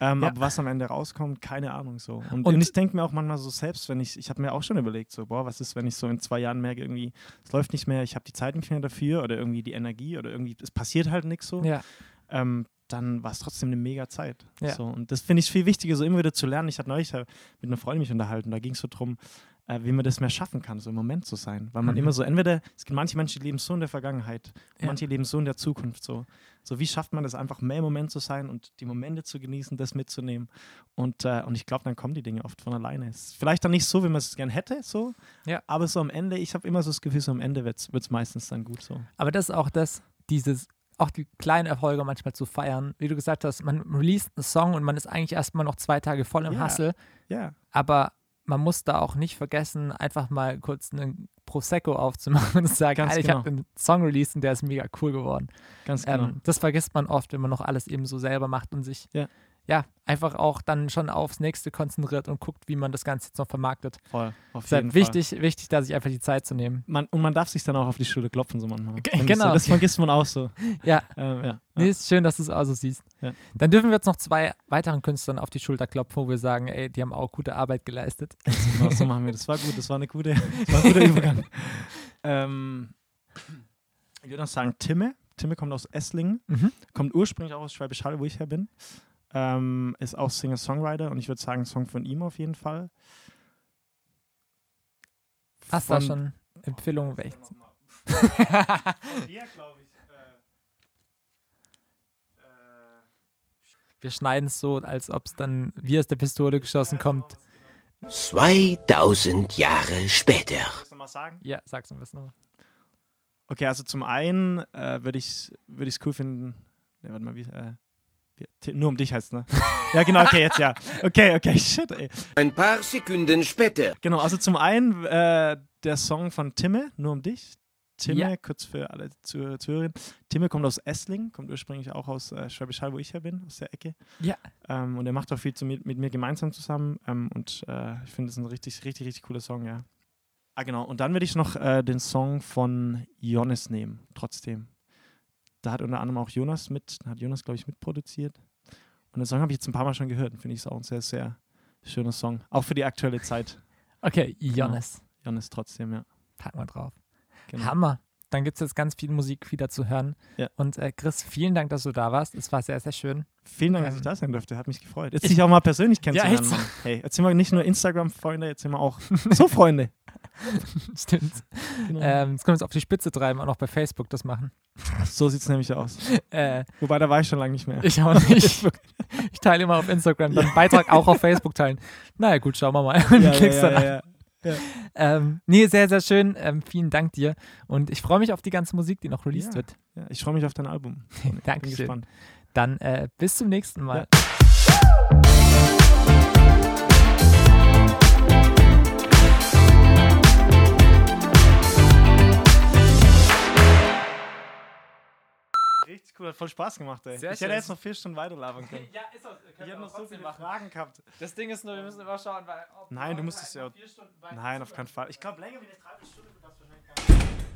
B: Ähm,
A: Ja.
B: Aber was am Ende rauskommt, keine Ahnung so. Und,
A: Und-
B: und ich denke mir auch manchmal so selbst, wenn ich, ich habe mir auch schon überlegt, so, boah, was ist, wenn ich so in zwei Jahren merke, irgendwie, es läuft nicht mehr, ich habe die Zeit nicht mehr dafür oder irgendwie die Energie oder irgendwie, es passiert halt nichts so.
A: ja.
B: ähm, dann war es trotzdem eine mega Zeit.
A: Ja.
B: So, und das finde ich viel wichtiger, so immer wieder zu lernen. Ich hatte neulich mit einer Freundin mich unterhalten, da ging es so drum, äh, wie man das mehr schaffen kann, so im Moment zu sein. Weil man
A: Mhm.
B: immer so, entweder, es gibt manche Menschen, die leben so in der Vergangenheit,
A: Ja.
B: manche leben so in der Zukunft. So. so, wie schafft man das einfach mehr im Moment zu sein und die Momente zu genießen, das mitzunehmen? Und, äh, und ich glaube, dann kommen die Dinge oft von alleine. Es ist vielleicht dann nicht so, wie man es gern hätte, so,
A: Ja.
B: aber so am Ende, ich habe immer so das Gefühl, so am Ende wird es meistens dann gut so.
A: Aber das ist auch das, dieses, auch die kleinen Erfolge manchmal zu feiern. Wie du gesagt hast, man released einen Song und man ist eigentlich erstmal noch zwei Tage voll im
B: Ja.
A: Hustle,
B: Ja,
A: aber man muss da auch nicht vergessen, einfach mal kurz einen Prosecco aufzumachen und zu sagen, Alter, ich
B: genau.
A: habe einen Song released und der ist mega cool geworden.
B: ganz genau.
A: Ähm, das vergisst man oft, wenn man noch alles eben so selber macht und sich
B: Ja.
A: Ja, einfach auch dann schon aufs nächste konzentriert und guckt, wie man das Ganze jetzt noch vermarktet.
B: Voll, auf jeden Fall.
A: wichtig, wichtig, da sich einfach die Zeit zu nehmen.
B: Man, und man darf sich dann auch auf die Schulter klopfen, so manchmal. Finde ich
A: genau.
B: So. Das vergisst man auch so.
A: Ja,
B: Ähm, ja.
A: Nee, ist schön, dass du es auch so siehst.
B: Ja.
A: Dann dürfen wir jetzt noch zwei weiteren Künstlern auf die Schulter klopfen, wo wir sagen, ey, die haben auch gute Arbeit geleistet.
B: Genau, so machen wir das. war gut, das war, eine gute, das war ein guter Übergang. ähm, ich würde noch sagen, Timme. Timme kommt aus Esslingen,
A: Mhm.
B: kommt ursprünglich auch aus Schwäbisch Hall, wo ich her bin. Ähm, ist auch Singer-Songwriter und ich würde sagen, Song von ihm auf jeden Fall.
A: Hast du da schon Empfehlungen? Welche?
B: Ja, glaube ich.
A: Wir schneiden es so, als ob es dann wie aus der Pistole geschossen kommt.
D: 2000 Jahre später.
B: Sagen?
A: Ja, sag's ein bisschen nochmal.
B: Okay, also zum einen äh, würde ich es würd ich's cool finden. Ne, warte mal, wie. Äh, nur um dich heißt ne? ja, genau, okay, jetzt ja. Okay, okay, shit, ey.
D: Ein paar Sekunden später.
B: Genau, also zum einen äh, der Song von Timme, nur um dich. Timme,
A: Ja.
B: kurz für alle Zuh- Zuhörerinnen. Timme kommt aus Esslingen, kommt ursprünglich auch aus äh, Schwäbisch Hall, wo ich her bin, aus der Ecke.
A: Ja.
B: Ähm, und er macht auch viel zu mir, mit mir gemeinsam zusammen. Ähm, und äh, ich finde es ein richtig, richtig, richtig cooler Song, ja. Ah, genau. Und dann würde ich noch äh, den Song von Jonas nehmen, trotzdem. Da hat unter anderem auch Jonas mit, hat Jonas, glaube ich, mitproduziert. Und den Song habe ich jetzt ein paar Mal schon gehört und finde ich es auch ein sehr, sehr schöner Song. Auch für die aktuelle Zeit.
A: Okay, Jonas.
B: Jonas trotzdem, ja.
A: Packen wir drauf.
B: Genau.
A: Hammer. Dann gibt es jetzt ganz viel Musik wieder zu hören.
B: Ja.
A: Und äh, Chris, vielen Dank, dass du da warst. Es war sehr, sehr schön.
B: Vielen Dank, dass
A: Ähm,
B: ich da sein durfte. Hat mich gefreut. Jetzt dich auch mal persönlich kennenzulernen. Mann. Hey, jetzt sind wir nicht nur Instagram-Freunde, jetzt sind wir auch so Freunde.
A: Stimmt.
B: Genau.
A: Ähm, jetzt können wir uns auf die Spitze treiben und auch bei Facebook das machen.
B: So sieht es nämlich aus.
A: Äh,
B: Wobei, da war ich schon lange nicht mehr.
A: ich auch nicht. ich teile immer auf Instagram, dann einen Beitrag auch auf Facebook teilen. Naja, gut, schauen wir mal.
B: Ja, ja, ja,
A: an.
B: Ja.
A: Ähm, nee, sehr, sehr schön. Ähm, vielen Dank dir. Und ich freue mich auf die ganze Musik, die noch released
B: Ja.
A: wird.
B: ja, ich freue mich auf dein Album. Bin
A: Dankeschön.
B: gespannt.
A: Dann äh, bis zum nächsten Mal.
B: Richtig cool, hat voll Spaß gemacht, ey.
A: Sehr
B: ich hätte
A: schön.
B: jetzt noch vier Stunden weiterlabern können.
A: Ja, ist auch.
B: Ich habe noch so viele Fragen gehabt.
A: Das Ding ist nur, wir müssen immer schauen, weil.
B: Nein, du musstest ja-
A: Nein,
B: Nein, auf keinen Fall. Ich glaube, länger wie eine Dreiviertelstunde wird das wahrscheinlich gar nicht.